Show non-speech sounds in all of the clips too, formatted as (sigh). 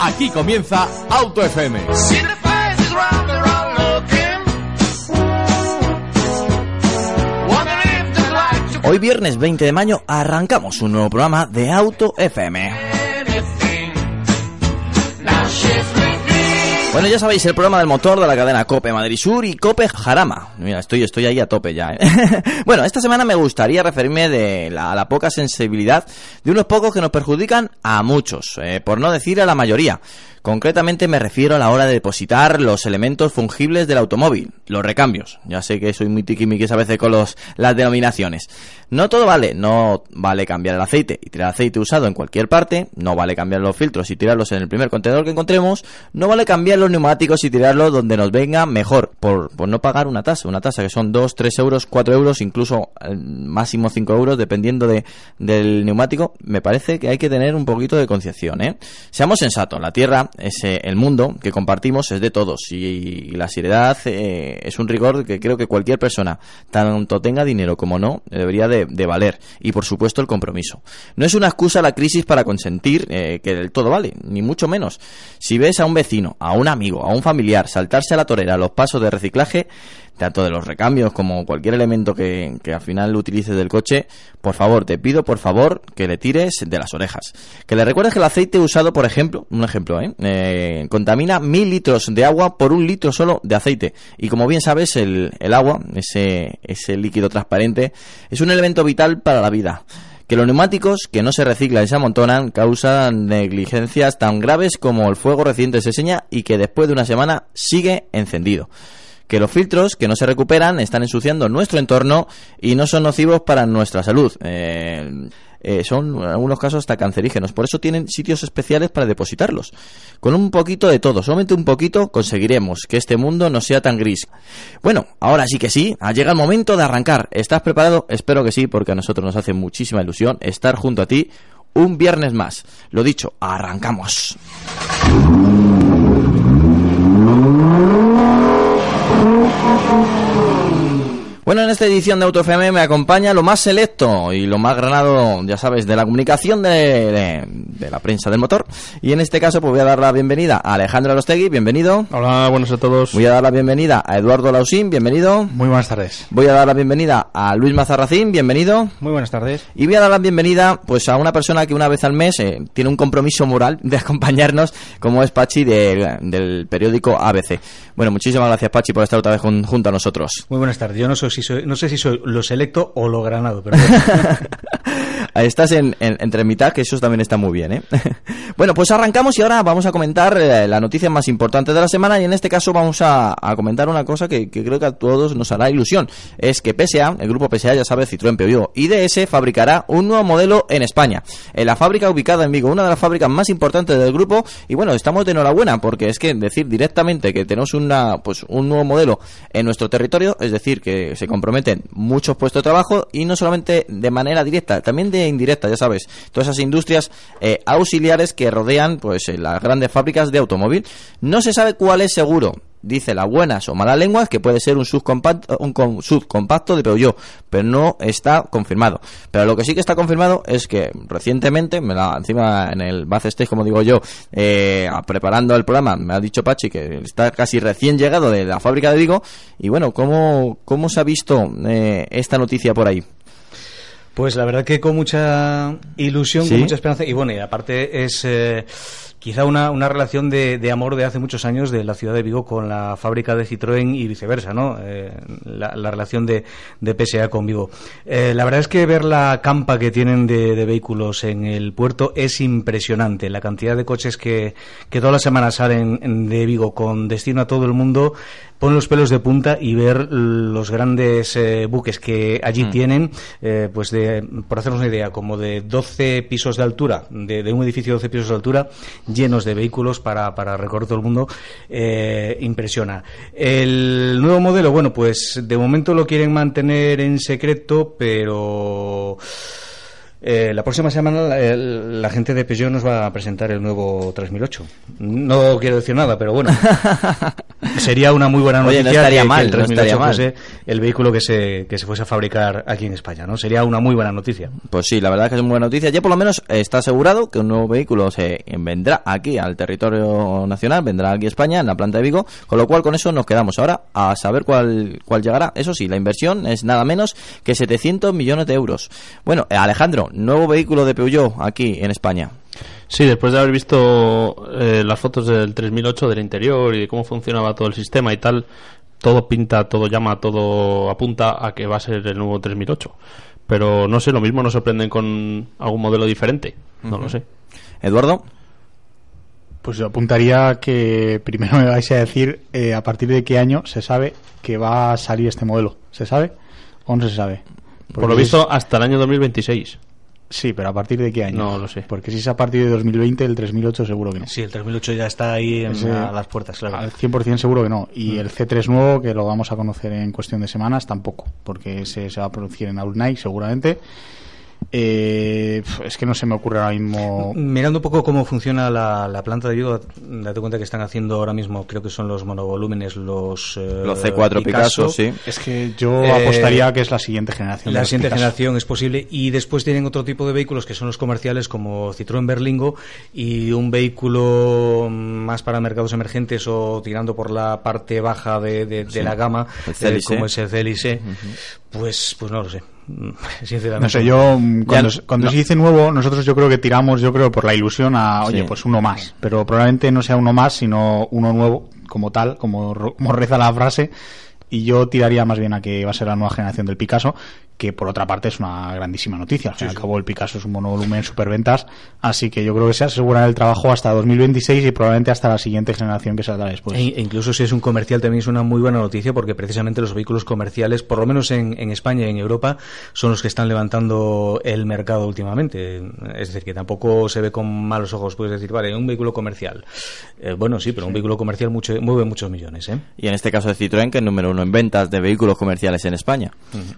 Aquí comienza Auto FM. Hoy viernes 20 de mayo arrancamos un nuevo programa de Auto FM. Bueno, ya sabéis, el programa del motor de la cadena Cope Madrid Sur y Cope Jarama. Mira, estoy, estoy ahí a tope ya. ¿eh? (laughs) bueno, esta semana me gustaría referirme de la, a la poca sensibilidad de unos pocos que nos perjudican a muchos, eh, por no decir a la mayoría. Concretamente me refiero a la hora de depositar los elementos fungibles del automóvil, los recambios. Ya sé que soy muy tiquimiquis a veces con los, las denominaciones. No todo vale, no vale cambiar el aceite y tirar aceite usado en cualquier parte, no vale cambiar los filtros y tirarlos en el primer contenedor que encontremos, no vale cambiar los neumáticos y tirarlos donde nos venga mejor, por, por no pagar una tasa, una tasa que son 2, 3 euros, 4 euros, incluso eh, máximo 5 euros, dependiendo de, del neumático, me parece que hay que tener un poquito de conciencia, ¿eh? Seamos sensatos, la Tierra es eh, el mundo que compartimos es de todos y, la seriedad es un rigor que creo que cualquier persona, tanto tenga dinero como no, debería de, valer. Y por supuesto el compromiso. No es una excusa la crisis para consentir que del todo vale, ni mucho menos. Si ves a un vecino, a un amigo, a un familiar saltarse a la torera los pasos de reciclaje, tanto de los recambios como cualquier elemento que, que, al final utilices del coche, por favor, te pido por favor que le tires de las orejas. Que le recuerdes que el aceite usado, por ejemplo, un ejemplo, ¿eh? eh contamina mil litros de agua por un litro solo de aceite. Y como bien sabes, el, el agua, ese, ese líquido transparente, es un elemento vital para la vida que los neumáticos que no se reciclan y se amontonan causan negligencias tan graves como el fuego reciente se seña y que después de una semana sigue encendido que los filtros que no se recuperan están ensuciando nuestro entorno y no son nocivos para nuestra salud. Eh, eh, son en algunos casos hasta cancerígenos. Por eso tienen sitios especiales para depositarlos. Con un poquito de todo, solamente un poquito, conseguiremos que este mundo no sea tan gris. Bueno, ahora sí que sí, ha llegado el momento de arrancar. ¿Estás preparado? Espero que sí, porque a nosotros nos hace muchísima ilusión estar junto a ti un viernes más. Lo dicho, arrancamos. Thank you. Bueno, en esta edición de Auto FM me acompaña lo más selecto y lo más granado, ya sabes, de la comunicación de, la prensa del motor. Y en este caso, pues voy a dar la bienvenida a Alejandro Arostegui, bienvenido. Hola, buenos a todos. Voy a dar la bienvenida a Eduardo Lausín, bienvenido. Muy buenas tardes. Voy a dar la bienvenida a Luis Mazarracín, bienvenido. Muy buenas tardes. Y voy a dar la bienvenida, pues, a una persona que una vez al mes eh, tiene un compromiso moral de acompañarnos, como es Pachi del periódico ABC. Bueno, muchísimas gracias, Pachi, por estar otra vez junto a nosotros. Muy buenas tardes. Yo no soy no sé si soy lo selecto o lo granado, pero (laughs) Estás en, entre mitad, que eso también está muy bien, ¿eh? (laughs) bueno, pues arrancamos y ahora vamos a comentar eh, la noticia más importante de la semana y en este caso vamos a, comentar una cosa que, creo que a todos nos hará ilusión. Es que PSA, el grupo PSA, ya sabe, Citroën Peugeot y DS fabricará un nuevo modelo en España. En la fábrica ubicada en Vigo, una de las fábricas más importantes del grupo y bueno, estamos de enhorabuena porque es que decir directamente que tenemos una, pues, un nuevo modelo en nuestro territorio, es decir, que se comprometen muchos puestos de trabajo y no solamente de manera directa, también de indirecta, ya sabes, todas esas industrias eh, auxiliares que rodean pues eh, las grandes fábricas de automóvil. No se sabe cuál es seguro, dice las buenas o malas lenguas que puede ser un subcompacto, un subcompacto de Peugeot, pero no está confirmado. Pero lo que sí que está confirmado es que recientemente, me la, encima en el backstage, como digo yo, eh, preparando el programa, me ha dicho Pachi que está casi recién llegado de la fábrica de Vigo. Y bueno, ¿cómo, cómo se ha visto esta noticia por ahí? Pues la verdad que con mucha ilusión, con mucha esperanza. Y bueno, y aparte es eh, quizá una, una relación de, de, amor de hace muchos años de la ciudad de Vigo con la fábrica de Citroën y viceversa, ¿no? Eh, la, la, relación de, de, PSA con Vigo. Eh, la verdad es que ver la campa que tienen de, de, vehículos en el puerto es impresionante. La cantidad de coches que, que todas las semanas salen de Vigo con destino a todo el mundo pone los pelos de punta y ver los grandes eh, buques que allí mm. tienen, pues de de, por hacernos una idea, como de 12 pisos de altura, de, un edificio de 12 pisos de altura, llenos de vehículos para, para recorrer todo el mundo, eh, impresiona. El nuevo modelo, bueno, pues de momento lo quieren mantener en secreto, pero eh, la próxima semana la, gente de Peugeot nos va a presentar el nuevo 3008. No quiero decir nada, pero bueno. (laughs) sería una muy buena noticia Oye, no estaría mal, el 3008 fuese el vehículo que se, que se fuese a fabricar aquí en España, ¿no? Sería una muy buena noticia. Pues sí, la verdad es que es una buena noticia. Ya por lo menos está asegurado que un nuevo vehículo se vendrá aquí al territorio nacional, vendrá aquí a España, en la planta de Vigo, con lo cual con eso nos quedamos ahora a saber cuál, cuál llegará. Eso sí, la inversión es nada menos que 700 millones de euros. Bueno, eh, Alejandro, nuevo vehículo de Peugeot aquí en España. Sí, después de haber visto eh, las fotos del 3008 del interior y de cómo funcionaba todo el sistema y tal, todo pinta, todo llama, todo apunta a que va a ser el nuevo 3008. Pero no sé, lo mismo nos sorprenden con algún modelo diferente. No lo sé. Eduardo. Pues yo apuntaría que primero me vais a decir eh, a partir de qué año se sabe que va a salir este modelo. ¿Se sabe o no se sabe? Por lo visto, hasta el año 2026. Sí, pero ¿a partir de qué año? No lo sé. Porque si es a partir de 2020, el 3008 seguro que no. Sí, el 3008 ya está ahí en a las puertas, claro. Al 100% seguro que no. Y mm. el C3 nuevo, que lo vamos a conocer en cuestión de semanas, tampoco. Porque ese se va a producir en Night seguramente. Eh, es que no se me ocurre ahora mismo. Mirando un poco cómo funciona la, planta de Vigo, date cuenta que están haciendo ahora mismo, creo que son los monovolúmenes, los. Eh, los C4 Picasso, sí. Es que yo eh, apostaría que es la siguiente generación. La siguiente generación es posible. Y después tienen otro tipo de vehículos que son los comerciales, como Citroën Berlingo, y un vehículo más para mercados emergentes o tirando por la parte baja de, la gama, como es el CLC. Pues, pues no lo sé. (laughs) No sé, yo mm, cuando, cuando se dice nuevo, nosotros yo creo que tiramos, yo creo, por la ilusión a, oye, pues uno más. Pero probablemente no sea uno más, sino uno nuevo, como tal, como, como reza la frase. Y yo tiraría más bien a que va a ser la nueva generación del Picasso, que por otra parte es una grandísima noticia. Al fin y al cabo, el Picasso es un monovolumen superventas, así que yo creo que se asegura el trabajo hasta 2026 y probablemente hasta la siguiente generación que saldrá después. E, e incluso si es un comercial también es una muy buena noticia porque precisamente los vehículos comerciales, por lo menos en, España y en Europa, son los que están levantando el mercado últimamente. Es decir, que tampoco se ve con malos ojos, puedes decir, vale, un vehículo comercial. Eh, bueno, sí, pero un vehículo comercial mucho, mueve muchos millones. ¿eh? Y en este caso de Citroën, que es número uno en ventas de vehículos comerciales en España.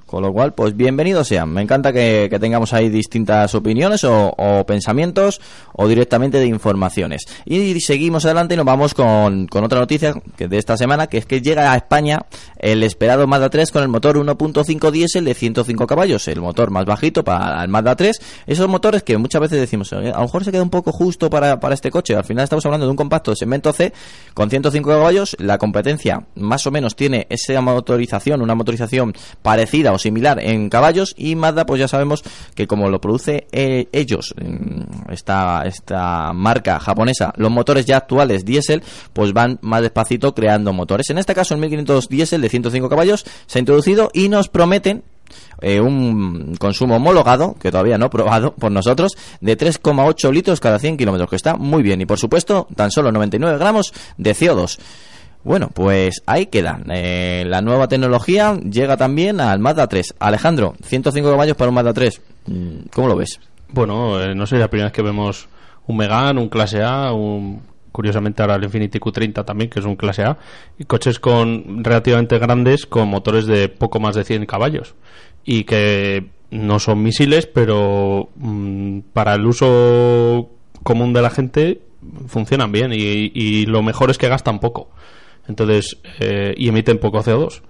Con lo cual, pues pues bienvenidos sean. Me encanta que, tengamos ahí distintas opiniones o, pensamientos o directamente de informaciones. Y seguimos adelante y nos vamos con, otra noticia que de esta semana, que es que llega a España el esperado Mazda 3 con el motor 1.5 diésel de 105 caballos, el motor más bajito para el Mazda 3. Esos motores que muchas veces decimos, a lo mejor se queda un poco justo para, para este coche. Al final estamos hablando de un compacto de segmento C con 105 caballos. La competencia más o menos tiene esa motorización, una motorización parecida o similar en caballos y Mazda pues ya sabemos que como lo produce eh, ellos esta, esta marca japonesa los motores ya actuales diésel pues van más despacito creando motores en este caso el 1500 diésel de 105 caballos se ha introducido y nos prometen eh, un consumo homologado, que todavía no probado por nosotros, de 3,8 litros cada 100 kilómetros, que está muy bien. Y por supuesto, tan solo 99 gramos de CO2. Bueno, pues ahí queda. Eh, la nueva tecnología llega también al Mazda 3. Alejandro, 105 caballos para un Mazda 3. Mm, ¿Cómo lo ves? Bueno, eh, no sé, la primera vez que vemos un Megane, un clase A, un, curiosamente ahora el Infiniti Q30 también, que es un clase A, y coches con relativamente grandes con motores de poco más de 100 caballos y que no son misiles, pero mm, para el uso común de la gente funcionan bien y lo mejor es que gastan poco entonces eh, y emiten poco CO2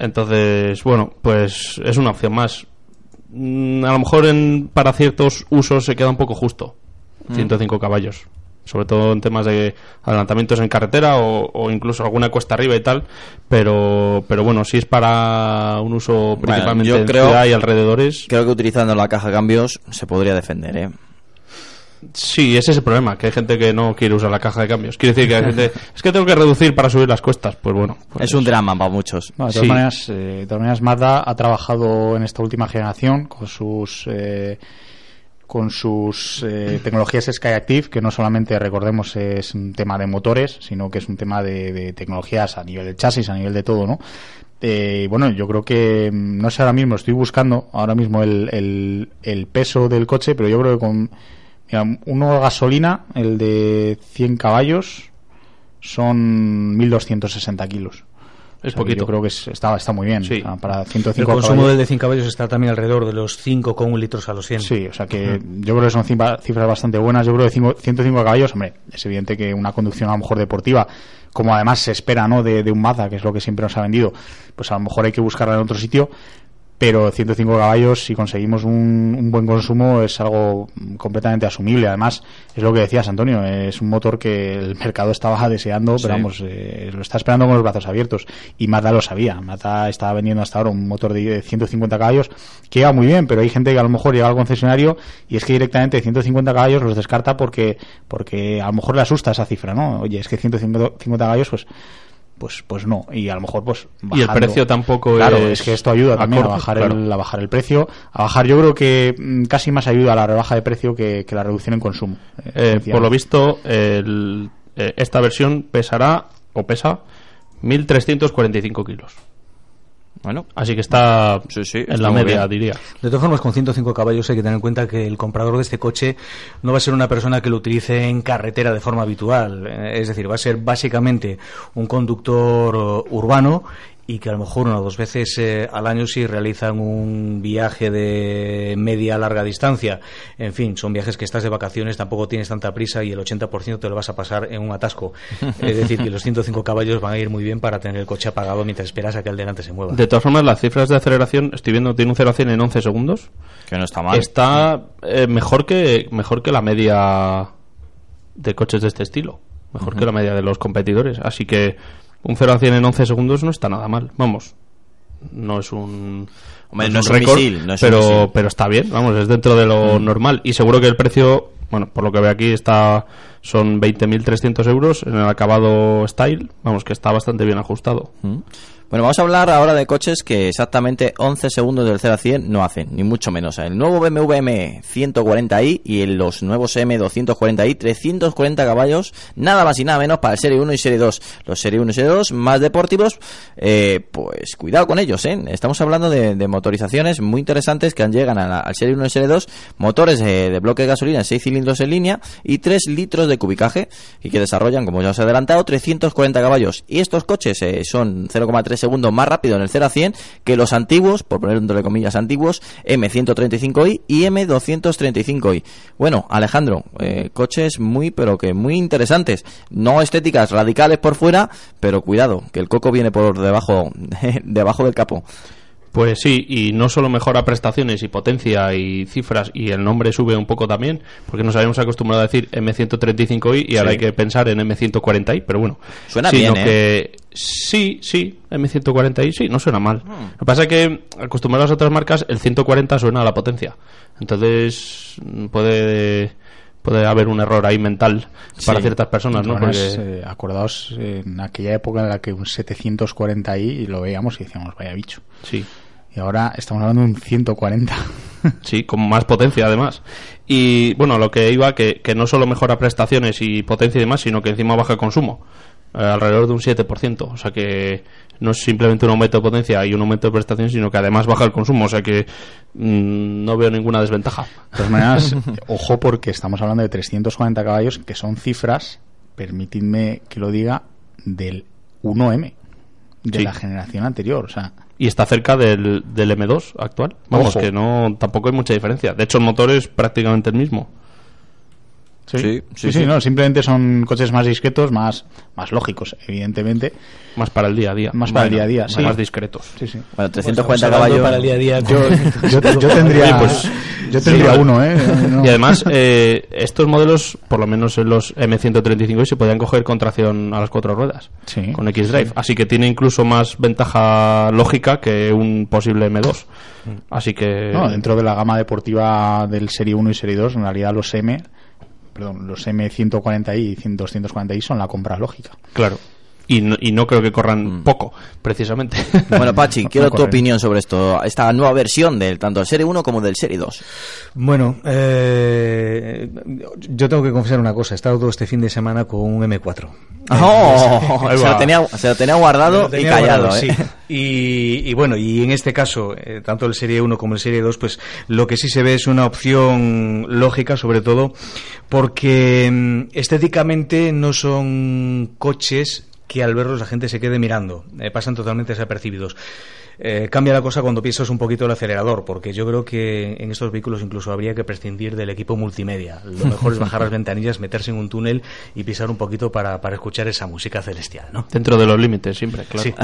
entonces bueno pues es una opción más. Mm, a lo mejor en, para ciertos usos se queda un poco justo. 105 mm. caballos. Sobre todo en temas de adelantamientos en carretera o, incluso alguna cuesta arriba y tal. Pero pero bueno si es para un uso principalmente en ciudad y alrededores. creo que utilizando la caja de cambios se podría defender ¿eh? Sí, ese es el problema, que hay gente que no quiere usar la caja de cambios. Quiere decir que hay gente, (laughs) es que tengo que reducir para subir las cuestas. Pues bueno. Pues es un drama para muchos. de, todas maneras, eh, de todas maneras, Mazda ha trabajado en esta última generación con sus... Eh, con sus eh, tecnologías Skyactiv, que no solamente recordemos es un tema de motores, sino que es un tema de, de, tecnologías a nivel de chasis, a nivel de todo, ¿no? Eh, bueno, yo creo que, mm, no sé ahora mismo, estoy buscando ahora mismo el, el, peso del coche, pero yo creo que con mira, uno gasolina, el de 100 caballos, son 1260 kilos. Es poquito. Yo creo que está, está muy bien. Sí. para 105 El consumo del de 100 caballos está también alrededor de los 5,1 litros a los 100. Sí, o sea que yo creo que son cifras bastante buenas. Yo creo que 105 caballos, hombre, es evidente que una conducción a lo mejor deportiva, como además se espera, ¿no? De, de un Mazda, que es lo que siempre nos ha vendido, pues a lo mejor hay que buscarla en otro sitio pero 105 caballos, si conseguimos un, buen consumo, es algo completamente asumible. Además, es lo que decías, Antonio, es un motor que el mercado estaba (laughs) deseando, pero vamos, eh, lo está esperando con los brazos abiertos. Y Mazda lo sabía. Mazda estaba vendiendo hasta ahora un motor de 150 caballos que iba muy bien, pero hay gente que a lo mejor llega al concesionario y es que directamente 150 caballos los descarta porque, porque a lo mejor le asusta esa cifra, ¿no? Oye, es que 150 caballos, pues pues pues no. Y a lo mejor pues y el precio tampoco claro es, que esto ayuda también a bajar el a bajar el precio. A bajar yo creo que mm, casi más ayuda a la rebaja de precio que, la reducción en consumo. Eh, por lo visto eh, esta versión pesará o pesa 1345 kilos bueno, así que está en la media, diría. De todas formas, con 105 caballos hay que tener en cuenta que el comprador de este coche no va a ser una persona que lo utilice en carretera de forma habitual. Eh, es decir, va a ser básicamente un conductor uh, urbano y que a lo mejor una o dos veces eh, al año si realizan un viaje de media a larga distancia. En fin, son viajes que estás de vacaciones, tampoco tienes tanta prisa y el 80% te lo vas a pasar en un atasco. (laughs) es decir, que los 105 caballos van a ir muy bien para tener el coche apagado mientras esperas a que el delante se mueva. De todas formas, las cifras de aceleración, estoy viendo, tiene un 0 a 100 en 11 segundos. Que no está mal. Está eh, mejor, que, mejor que la media de coches de este estilo. Mejor que la media de los competidores. Así que un 0 a 100 en 11 segundos no está nada mal. Vamos, no es un no es un récord, pero pero está bien, vamos, es dentro de lo mm. normal y seguro que el precio, bueno, por lo que veo aquí está son 20.300 euros en el acabado style, vamos, que está bastante bien ajustado. Mm. Bueno, vamos a hablar ahora de coches que exactamente 11 segundos del 0 a 100 no hacen, ni mucho menos. El nuevo BMW M140i y los nuevos M240i, 340 caballos, nada más y nada menos para el Serie 1 y Serie 2. Los Serie 1 y Serie 2 más deportivos, eh, pues cuidado con ellos, ¿eh? Estamos hablando de, motorizaciones muy interesantes que llegan al Serie 1 y Serie 2, motores de, bloque de gasolina en 6 cilindros en línea y 3 litros de cubicaje y que desarrollan, como ya os he adelantado, 340 caballos. Y estos coches eh, son 0,3 segundos más rápido en el 0 a 100 que los antiguos, por poner entre comillas antiguos, M135i y M235i. Bueno, Alejandro, eh, coches muy, pero que muy interesantes. No estéticas radicales por fuera, pero cuidado, que el coco viene por debajo, (laughs) debajo del capo. Pues sí, y no solo mejora prestaciones y potencia y cifras, y el nombre sube un poco también, porque nos habíamos acostumbrado a decir M135i y ahora hay que pensar en M140i, pero bueno. Suena bien, ¿eh? que sí, sí, M140i sí, no suena mal. Hmm. Lo que pasa es que acostumbrados a otras marcas, el 140 suena a la potencia. Entonces puede puede haber un error ahí mental para ciertas personas, ¿no? Porque... Eh, acordaos en aquella época en la que un 740i lo veíamos y decíamos, vaya bicho. Sí. Y ahora estamos hablando de un 140. (laughs) Sí, con más potencia además. Y bueno, lo que iba, que, que no solo mejora prestaciones y potencia y demás, sino que encima baja el consumo. Eh, alrededor de un 7%. O sea que no es simplemente un aumento de potencia y un aumento de prestaciones, sino que además baja el consumo. O sea que mm, no veo ninguna desventaja. De todas maneras, (laughs) ojo porque estamos hablando de 340 caballos, que son cifras, permitidme que lo diga, del 1M, de la generación anterior. O sea, y está cerca del, del M2 actual. Vamos, que no tampoco hay mucha diferencia. De hecho, el motor es prácticamente el mismo. Sí, sí, sí, no, simplemente son coches más discretos, más, más lógicos, evidentemente. Más para el día a día. Más para el día a día, Más discretos. Sí, sí. Bueno, 340 pues, caballos. Para el día a día. Yo, yo, (laughs) tendría, pues, yo tendría uno, ¿eh? Y además, eh, estos modelos, por lo menos en los M135, se podían coger con tracción a las cuatro ruedas. Sí. Con X-Drive. Así que tiene incluso más ventaja lógica que un posible M2. Así que. No, dentro de la gama deportiva del Serie 1 y Serie 2, en realidad los M perdón, los M140i y 240i son la compra lógica. Claro. Y no, y no creo que corran Mm. poco, precisamente. (laughs) Bueno, Pachi, quiero tu opinión sobre esto, esta nueva versión del tanto del Serie 1 como del Serie 2. Bueno, eh, yo tengo que confesar una cosa. He estado todo este fin de semana con un M4. (laughs) ¡Oh! Se, lo tenía, se lo tenía guardado Lo tenía y callado, guardado, ¿eh? sí. Y, y bueno, y en este caso, eh, tanto el Serie 1 como el Serie 2, pues lo que sí se ve es una opción lógica, sobre todo, porque mm, estéticamente no son coches que al verlos la gente se quede mirando, eh, pasan totalmente desapercibidos. Eh, cambia la cosa cuando piensas un poquito el acelerador, porque yo creo que en estos vehículos incluso habría que prescindir del equipo multimedia. Lo mejor es (laughs) bajar las ventanillas, meterse en un túnel y pisar un poquito para, para escuchar esa música celestial, ¿no? Dentro de los límites, siempre, claro. Sí.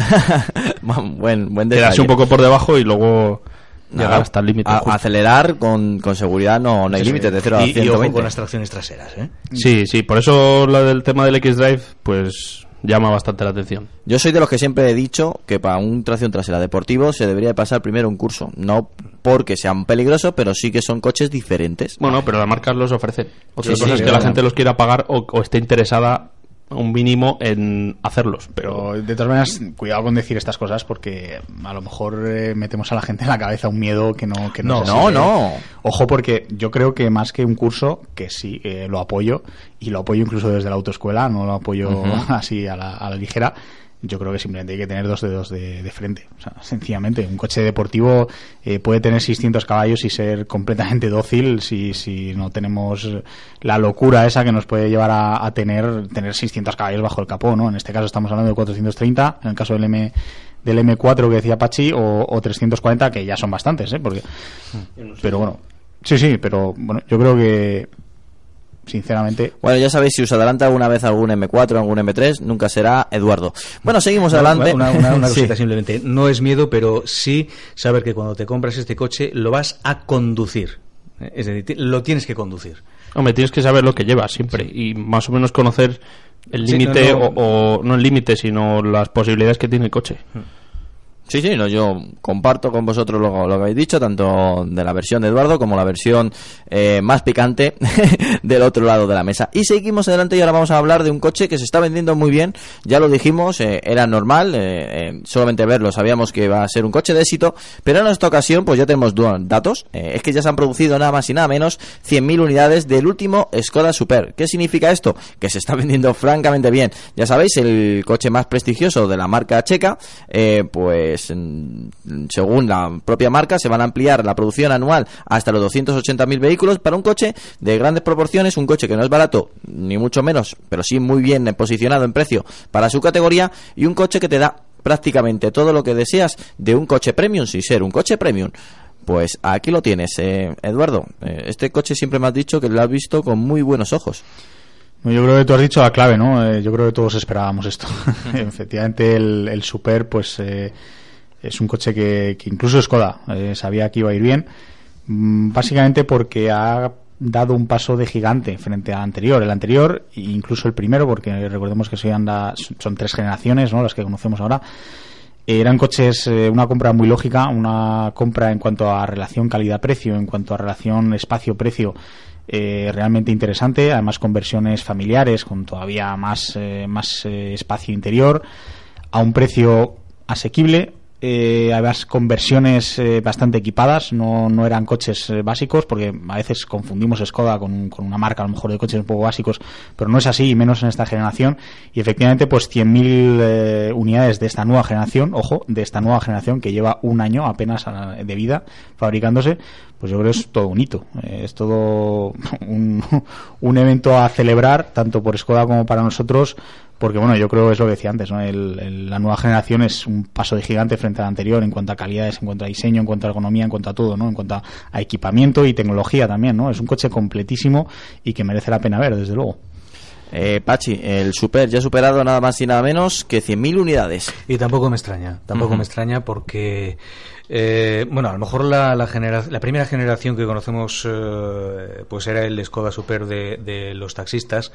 (laughs) buen, buen Quedarse un poco por debajo y luego Nada, llegar hasta el límite. acelerar con, con seguridad no, no hay Eso, límites de 0 a y, y ojo 120. con las tracciones traseras, ¿eh? Sí, sí, por eso lo del tema del X-Drive, pues llama bastante la atención. Yo soy de los que siempre he dicho que para un tracción trasera deportivo se debería de pasar primero un curso. No porque sean peligrosos, pero sí que son coches diferentes. Bueno, pero las marcas los ofrecen. Otra Sí, cosa sí, es que la gente los quiera pagar o, o esté interesada un mínimo en hacerlos. Pero de todas maneras, cuidado con decir estas cosas porque a lo mejor eh, metemos a la gente en la cabeza un miedo que no que no, No, no. Ojo porque yo creo que más que un curso, que sí, eh, lo apoyo y lo apoyo incluso desde la autoescuela, no lo apoyo (laughs) así a la, a la ligera. Yo creo que simplemente hay que tener dos dedos de, de frente. O sea, sencillamente, un coche deportivo eh, puede tener 600 caballos y ser completamente dócil si, si no tenemos la locura esa que nos puede llevar a, a tener, tener 600 caballos bajo el capó, ¿no? En este caso estamos hablando de 430, en el caso del M del M4 que decía Pachi o, o 340 que ya son bastantes, ¿eh? Porque, pero bueno, sí, sí, pero bueno, yo creo que sinceramente Bueno, ya sabéis, si os adelanta alguna vez algún M4 algún M3, nunca será Eduardo. Bueno, seguimos adelante. Una, una- una (laughs) Sí. cosita simplemente. No es miedo, pero sí saber que cuando te compras este coche lo vas a conducir. Es decir, lo tienes que conducir. Hombre, tienes que saber lo que llevas siempre y más o menos conocer el Sí, límite no, no. o, o no el límite, sino las posibilidades que tiene el coche. Sí, sí, no, yo comparto con vosotros lo, que habéis dicho, tanto de la versión de Eduardo como la versión eh, más picante (laughs) del otro lado de la mesa. Y seguimos adelante y ahora vamos a hablar de un coche que se está vendiendo muy bien, ya lo dijimos, eh, era normal, eh, eh, solamente verlo sabíamos que va a ser un coche de éxito, pero en esta ocasión pues ya tenemos datos, es que ya se han producido nada más y nada menos 100.000 unidades del último Skoda Super. ¿Qué significa esto? Que se está (laughs) vendiendo francamente bien. Ya sabéis, el coche más prestigioso de la marca checa, eh, pues según la propia marca se van a ampliar la producción anual hasta los 280.000 vehículos para un coche de grandes proporciones, un coche que no es barato ni mucho menos, pero sí muy bien posicionado en precio para su categoría y un coche que te da prácticamente todo lo que deseas de un coche premium sin ser un coche premium. Pues aquí lo tienes, eh, Eduardo. Eh, este coche siempre me has dicho que lo has visto con muy buenos ojos. Yo creo que tú has dicho la clave, ¿no? Eh, yo creo que todos esperábamos esto. (laughs) Efectivamente, el, el Super, pues, eh, es un coche que, incluso Skoda eh, sabía que iba a ir bien. Mm, Básicamente porque ha dado un paso de gigante frente al anterior. El anterior, e incluso el primero, porque recordemos que anda, son tres generaciones, ¿no? Las que conocemos ahora. Eran coches, eh, una compra muy lógica, una compra en cuanto a relación calidad-precio, en cuanto a relación espacio-precio, eh, realmente interesante. Además, con versiones familiares, con todavía más, eh, más espacio interior, a un precio asequible. Eh, además, con versiones eh, bastante equipadas, no, no eran coches eh, básicos, porque a veces confundimos Skoda con, con una marca a lo mejor de coches un poco básicos, pero no es así, y menos en esta generación. Y efectivamente, pues 100.000 eh, unidades de esta nueva generación, ojo, de esta nueva generación que lleva un año apenas a- de vida fabricándose, pues yo creo que es todo un hito. Eh, es todo (laughs) un, un evento a celebrar, tanto por Skoda como para nosotros, porque bueno, yo creo que es lo que decía antes, ¿no? El- el- la nueva generación es un paso de gigante frente a la anterior en cuanto a calidades, en cuanto a diseño, en cuanto a ergonomía, en cuanto a todo, ¿no? En cuanto a, a equipamiento y tecnología también, ¿no? Es un coche completísimo y que merece la pena ver, desde luego. Eh, Pachi, el Super ya ha superado nada más y nada menos que 100.000 unidades. Y tampoco me extraña, tampoco me extraña porque, eh, bueno, a lo mejor la, la, genera- la primera generación que conocemos eh, pues era el Skoda Super de, de los taxistas.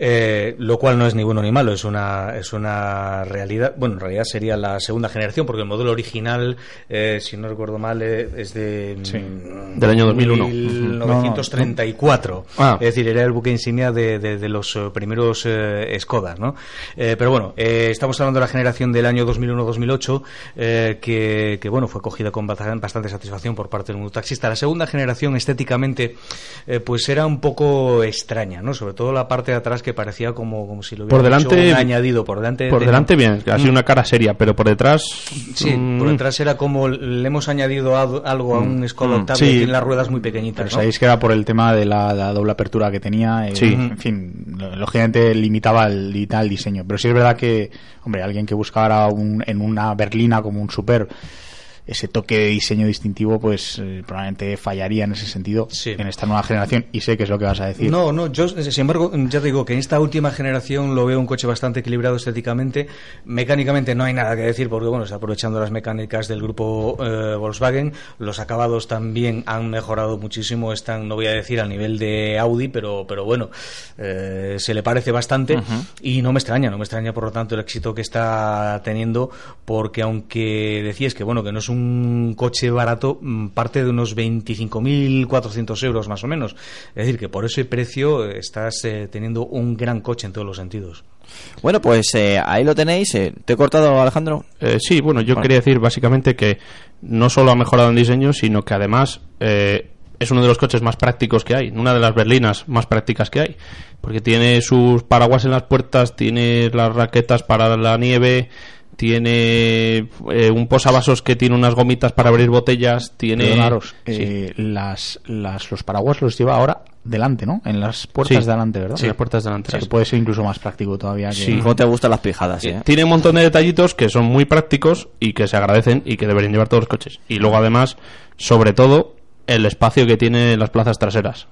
Eh, lo cual no es ni bueno ni malo, es una, es una realidad. Bueno, en realidad sería la segunda generación, porque el modelo original, eh, si no recuerdo mal, eh, es de. Mm, del año 2001. 1934. Ah. Es decir, era el buque insignia de, de, los primeros Skodas, ¿no? pero bueno, estamos hablando de la generación del año 2001-2008, que, que, bueno, fue cogida con bastante satisfacción por parte del mundo taxista. La segunda generación, estéticamente, pues era un poco extraña, ¿no? Sobre todo la parte de atrás que parecía como, como si lo hubiera por delante, añadido. Por delante, por delante bien, ha sido una cara seria, pero por detrás... Sí, por mm. detrás era como le hemos añadido algo a un mm. Skoda mm. que tiene las ruedas muy pequeñitas. Pero sabéis que era por el tema de la, doble apertura que tenía. sí. En fin, lógicamente limitaba el, limitaba el diseño. Pero sí es verdad que, hombre, alguien que buscara un, en una berlina como un super ese toque de diseño distintivo, pues eh, probablemente fallaría en ese sentido en esta nueva generación. Y sé que es lo que vas a decir. No, no, yo, sin embargo, ya te digo que en esta última generación lo veo un coche bastante equilibrado estéticamente. Mecánicamente no hay nada que decir, porque bueno, está aprovechando las mecánicas del grupo eh, Volkswagen. Los acabados también han mejorado muchísimo. Están, no voy a decir al nivel de Audi, pero, pero bueno, eh, se le parece bastante. Y no me extraña, no me extraña, por lo tanto, el éxito que está teniendo, porque aunque decías que bueno, que no es un un coche barato mm, parte de unos 25.400 euros más o menos. Es decir, que por ese precio estás eh, teniendo un gran coche en todos los sentidos. Bueno, pues eh, ahí lo tenéis. Eh, ¿Te he cortado, Alejandro? sí, bueno, yo quería decir básicamente que no solo ha mejorado en diseño, sino que además es uno de los coches más prácticos que hay, una de las berlinas más prácticas que hay, porque tiene sus paraguas en las puertas, tiene las raquetas para la nieve, tiene eh, un posavasos que tiene unas gomitas para abrir botellas, tiene... Eh, las, las, los paraguas los lleva ahora delante, ¿no? En las puertas de delante, ¿verdad? Sí, las puertas delante. O puede ser incluso más práctico todavía. Sí. ¿Cómo te gustan las pijadas? Eh? Tiene un montón de detallitos que son muy prácticos y que se agradecen y que deberían llevar todos los coches. Y luego además, sobre todo, el espacio que tiene las plazas traseras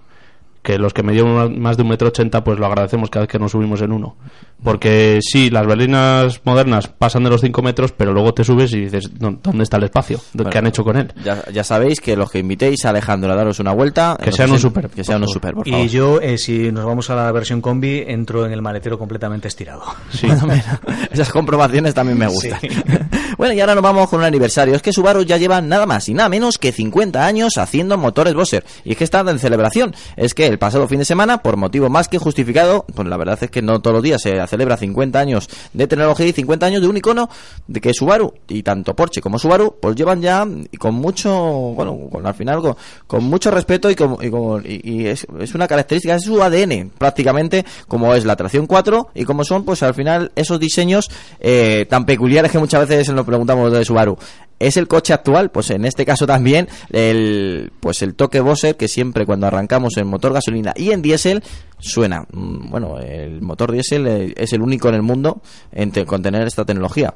que los que medían más de un metro ochenta pues lo agradecemos cada vez que nos subimos en uno. Porque sí las berlinas modernas pasan de los cinco metros pero luego te subes y dices ¿dónde está el espacio? ¿qué han hecho con él? Ya, sabéis que los que invitéis a Alejandro a daros una vuelta que sean un super que sean un super y yo eh, si nos vamos a la versión combi entro en el maletero completamente estirado. Sí. (laughs) (laughs) esas comprobaciones también me gustan. (laughs) Bueno y ahora nos vamos con un aniversario. Es que Subaru ya lleva nada más y nada menos que 50 años haciendo motores Bosser y es que están en celebración. Es que el pasado fin de semana, por motivo más que justificado, pues la verdad es que no todos los días se celebra 50 años de tecnología y 50 años de un icono de que Subaru, y tanto Porsche como Subaru, pues llevan ya y con mucho, bueno, con, al final con, mucho respeto y, como, y, es, una característica, de su ADN prácticamente, como es la tracción 4 y como son pues al final esos diseños eh, tan peculiares que muchas veces nos preguntamos de Subaru es el coche actual, pues en este caso también el pues el toque Bosser que siempre cuando arrancamos en motor gasolina y en diésel suena. Mm, bueno, el motor diésel eh, es el único en el mundo en contener esta tecnología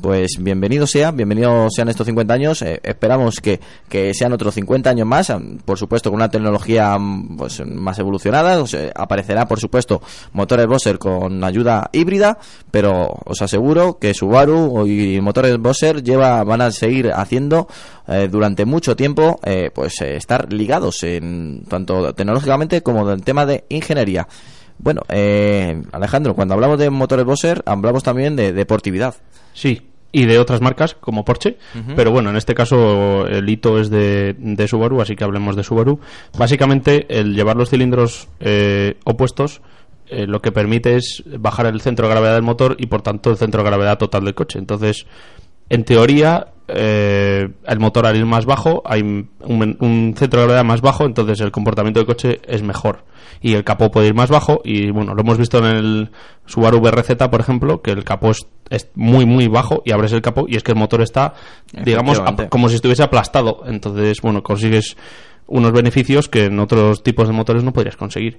pues bienvenido sea, bienvenidos sean estos 50 años. Eh, esperamos que, sean otros 50 años más, por supuesto con una tecnología pues, más evolucionada. aparecerá, por supuesto, motores Bosser con ayuda híbrida, pero os aseguro que Subaru y motores Bosser lleva, van a seguir haciendo eh, durante mucho tiempo eh, pues estar ligados en tanto tecnológicamente como en tema de ingeniería. Bueno, Alejandro, cuando hablamos de motores Bosser, hablamos también de deportividad. Sí, y de otras marcas como Porsche, pero bueno, en este caso el hito es de, de, Subaru, así que hablemos de Subaru. Básicamente, el llevar los cilindros eh, opuestos eh, lo que permite es bajar el centro de gravedad del motor y por tanto el centro de gravedad total del coche. Entonces, en teoría, eh, el motor al ir más bajo, hay un, un, centro de gravedad más bajo, entonces el comportamiento del coche es mejor. Y el capó puede ir más bajo, y bueno, lo hemos visto en el Subaru BRZ, por ejemplo, que el capó es, muy, muy bajo, y abres el capó, y es que el motor está, digamos, como si estuviese aplastado. Entonces, bueno, consigues unos beneficios que en otros tipos de motores no podrías conseguir.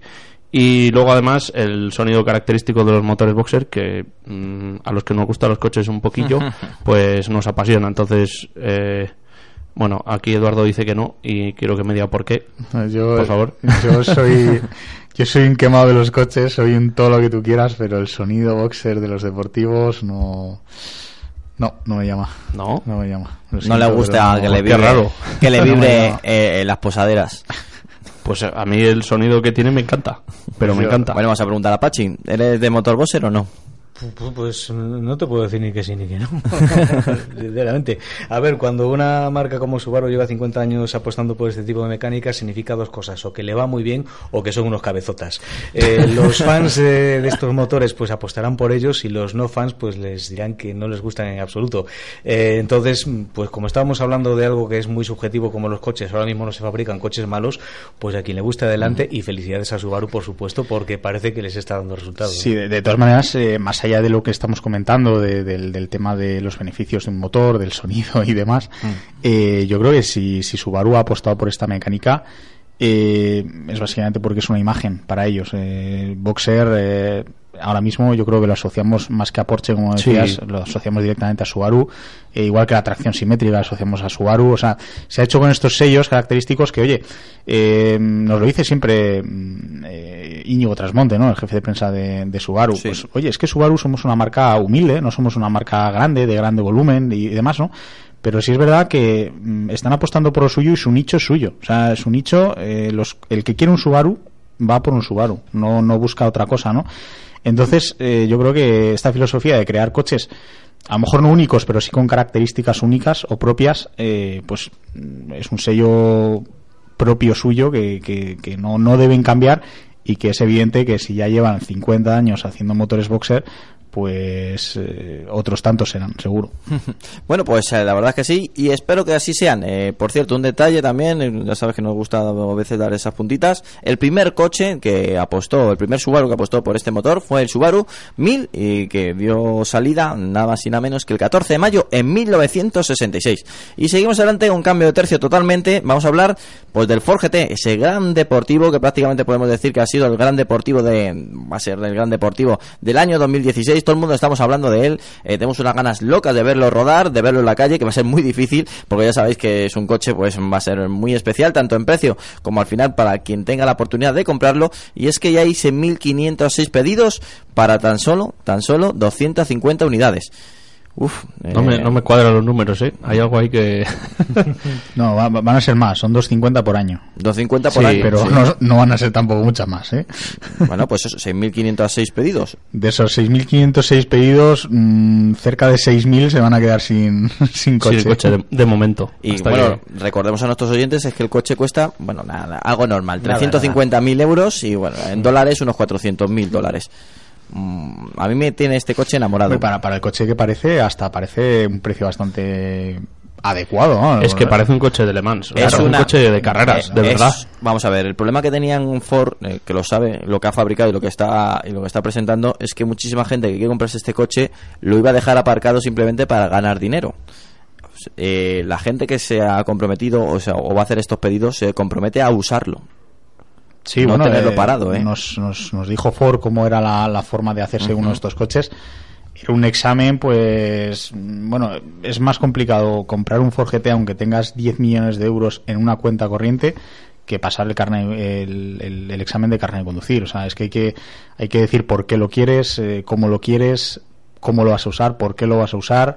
Y luego además el sonido característico de los motores boxer que mm, a los que nos gustan los coches un poquillo, (laughs) pues nos apasiona. Entonces, eh, bueno, aquí Eduardo dice que no y quiero que me diga por qué. Yo, por favor. Yo (laughs) soy, yo soy un quemado de los coches, soy un todo lo que tú quieras, pero el sonido boxer de los deportivos no... No, no me llama. ¿No? No me llama. no le gusta que, le vibre, que le (laughs) vibre eh, las posaderas. Pues a mí el sonido que tiene me encanta, pero me encanta. Bueno, vamos a preguntar a Pachi, ¿eres de motor Bosser o no? Pues no te puedo decir ni que sí ni que no. (laughs) Sinceramente. A ver, cuando una marca como Subaru lleva 50 años apostando por este tipo de mecánica, significa dos cosas: o que le va muy bien o que son unos cabezotas. Eh, (laughs) los fans de estos motores, pues apostarán por ellos y los no fans, pues les dirán que no les gustan en absoluto. Eh, entonces, pues como estábamos hablando de algo que es muy subjetivo como los coches, ahora mismo no se fabrican coches malos, pues a quien le guste adelante y felicidades a Subaru, por supuesto, porque parece que les está dando resultados. Sí, de, todas maneras, eh, más allá de lo que estamos comentando, del, tema de los beneficios de un motor, del sonido y demás, mm. eh, yo creo que si, si Subaru ha apostado por esta mecánica, eh, es básicamente porque es una imagen para ellos. Eh, Boxer ahora mismo yo creo que lo asociamos más que a Porsche, como decías, lo asociamos directamente a Subaru, e igual que la tracción simétrica la asociamos a Subaru, o sea, se ha hecho con estos sellos característicos que, oye, eh, nos lo dice siempre eh, Íñigo Trasmonte, ¿no? El jefe de prensa de, Subaru. Pues, oye, es que Subaru somos una marca humilde, no somos una marca grande, de grande volumen y, demás, ¿no? pero sí es verdad que mm, están apostando por lo suyo y su nicho es suyo. O sea, su nicho, eh, los, el que quiere un Subaru va por un Subaru, no, no busca otra cosa, ¿no? Entonces, eh, yo creo que esta filosofía de crear coches, a lo mejor no únicos, pero sí con características únicas o propias, eh, pues mm, es un sello propio suyo que, que, que no, no deben cambiar y que es evidente que si ya llevan 50 años haciendo motores boxer, pues eh, otros tantos serán, seguro. (laughs) bueno, pues eh, la verdad es que sí, y espero que así sean. Eh, por cierto, un detalle también, ya sabes que nos gusta a veces dar esas puntitas. El primer coche que apostó, el primer Subaru que apostó por este motor fue el Subaru 1000 y que dio salida nada más y nada menos que el 14 de mayo en 1966. Y seguimos adelante, un cambio de tercio totalmente. Vamos a hablar pues del Ford GT, ese gran deportivo que prácticamente podemos decir que ha sido el gran deportivo de, va a ser el gran deportivo del año 2016 todo el mundo estamos hablando de él, eh, tenemos unas ganas locas de verlo rodar, de verlo en la calle, que va a ser muy difícil, porque ya sabéis que es un coche, pues va a ser muy especial, tanto en precio como al final para quien tenga la oportunidad de comprarlo, y es que ya hice 1.506 pedidos para tan solo, tan solo 250 unidades. Uf, no, me, no me cuadran los números, ¿eh? Hay algo ahí que... (laughs) no, van a ser más, son 250 por año. 250 por año. Pero no, no, van a ser tampoco muchas más, ¿eh? (laughs) Bueno, pues eso, 6.506 pedidos. De esos 6.506 pedidos, mmm, cerca de 6.000 se van a quedar sin, (laughs) sin coche. Sin coche de, momento. Y bueno, recordemos a nuestros oyentes es que el coche cuesta, bueno, nada, algo normal, 350.000 euros y bueno, en dólares unos 400.000 dólares. Mm, a mí me tiene este coche enamorado. Para, para el coche que parece, hasta parece un precio bastante adecuado. Es que parece un coche de Le Mans. Es un coche de carreras, de verdad. Vamos a ver, el problema que tenían Ford, eh, que lo sabe, lo que ha fabricado y lo que está y lo que está presentando, es que muchísima gente que quiere comprarse este coche lo iba a dejar aparcado simplemente para ganar dinero. Eh, la gente que se ha comprometido o, sea, o va a hacer estos pedidos se compromete a usarlo Sí, bueno, tenerlo eh, parado, ¿eh? Nos, nos, nos, dijo Ford cómo era la, la forma de hacerse uno de estos coches. Un examen, pues, bueno, es más complicado comprar un Ford GT aunque tengas 10 millones de euros en una cuenta corriente que pasar el, carne, el, el, examen de carne de conducir. O sea, es que hay que, hay que decir por qué lo quieres, eh, cómo lo quieres, cómo lo vas a usar, por qué lo vas a usar,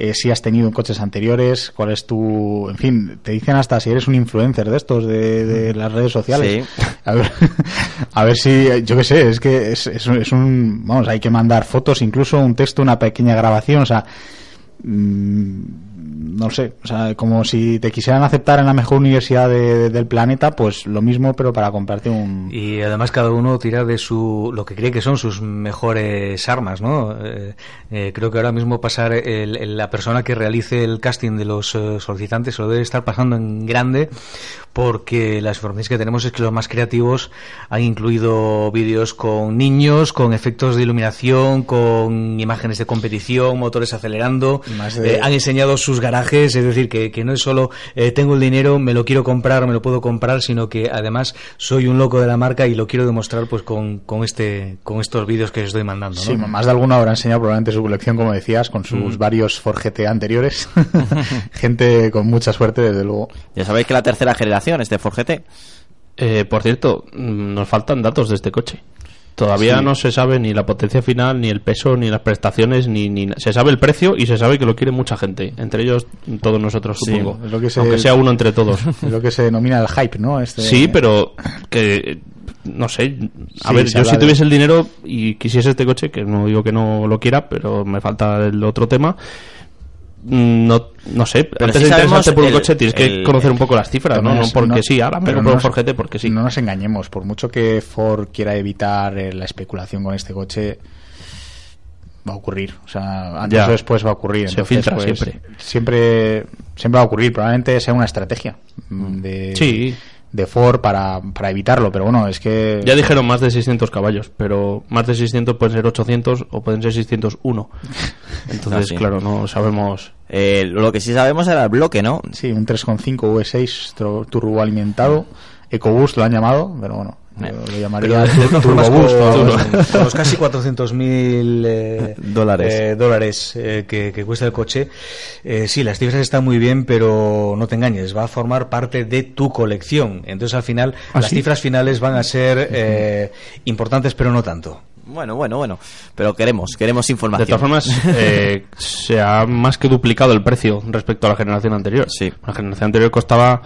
eh, si has tenido en coches anteriores, cuál es tu... En fin, te dicen hasta si eres un influencer de estos, de, las redes sociales. (laughs) A, ver, (laughs) a ver si, yo qué sé, es que es, es, es un... Vamos, hay que mandar fotos, incluso un texto, una pequeña grabación, o sea... Mmm, no sé, o sea, como si te quisieran aceptar en la mejor universidad del planeta, pues lo mismo, pero para comprarte un... Y además cada uno tira de su lo que cree que son sus mejores armas, ¿no? Eh, eh, creo que ahora mismo pasar el, la persona que realice el casting de los eh, solicitantes se lo debe estar pasando en grande, porque las informaciones que tenemos es que los más creativos han incluido vídeos con niños, con efectos de iluminación, con imágenes de competición, motores acelerando, han enseñado sus garajes, es decir, que, que no es solo eh, tengo el dinero, me lo quiero comprar, me lo puedo comprar, sino que además soy un loco de la marca y lo quiero demostrar pues con, con este con estos vídeos que os estoy mandando. ¿no? Sí, más de alguno habrá enseñado probablemente su colección, como decías, con sus mm. varios Ford GT anteriores. (laughs) Gente con mucha suerte, desde luego. Ya sabéis que la tercera generación es de Ford GT. Eh, por cierto, nos faltan datos de este coche. Todavía no se sabe ni la potencia final, ni el peso, ni las prestaciones, ni, ni se sabe el precio y se sabe que lo quiere mucha gente, entre ellos todos nosotros, supongo. lo que se- Aunque sea uno entre todos. (laughs) Es lo que se denomina el hype, ¿no? Este, Sí, pero que no sé, a Sí, ver, yo si de- tuviese el dinero y quisiese este coche, que no digo que no lo quiera, pero me falta el otro tema. Mm, No, no sé, antes sí de interesarte por un el- coche tienes que conocer un poco las cifras, ¿no? Porque no- sí, ahora pero un Forgete porque sí. No nos engañemos, por mucho que Ford quiera evitar eh, la especulación con este coche, va a ocurrir. O sea, antes Ya. o después va a ocurrir. Se Entonces, filtra pues, siempre. siempre. Siempre va a ocurrir. Probablemente sea una estrategia mm, de, Sí. De Ford para, para evitarlo. Pero bueno, es que. Ya dijeron más de 600 caballos, pero más de 600 pueden ser 800 o pueden ser 601. (laughs) Entonces, Así. claro, no sabemos. Eh, lo que sí sabemos era el bloque, ¿no? Sí, un 3.5 V6 tro- turbo alimentado. EcoBoost lo han llamado, pero bueno. Eh, yo lo llamaría De todas formas, Turboboost. con, o algo así. con los casi 400.000 eh, (laughs) Dólares. eh, dólares, eh, que, que cuesta el coche, eh, sí, las cifras están muy bien, pero no te engañes, va a formar parte de tu colección. Entonces, al final, ¿Ah, las sí? cifras finales van a ser eh, importantes, pero no tanto. Bueno, bueno, bueno. Pero queremos, queremos De información. todas formas, eh, se ha más que duplicado el precio respecto a la generación anterior. Sí. La generación anterior costaba,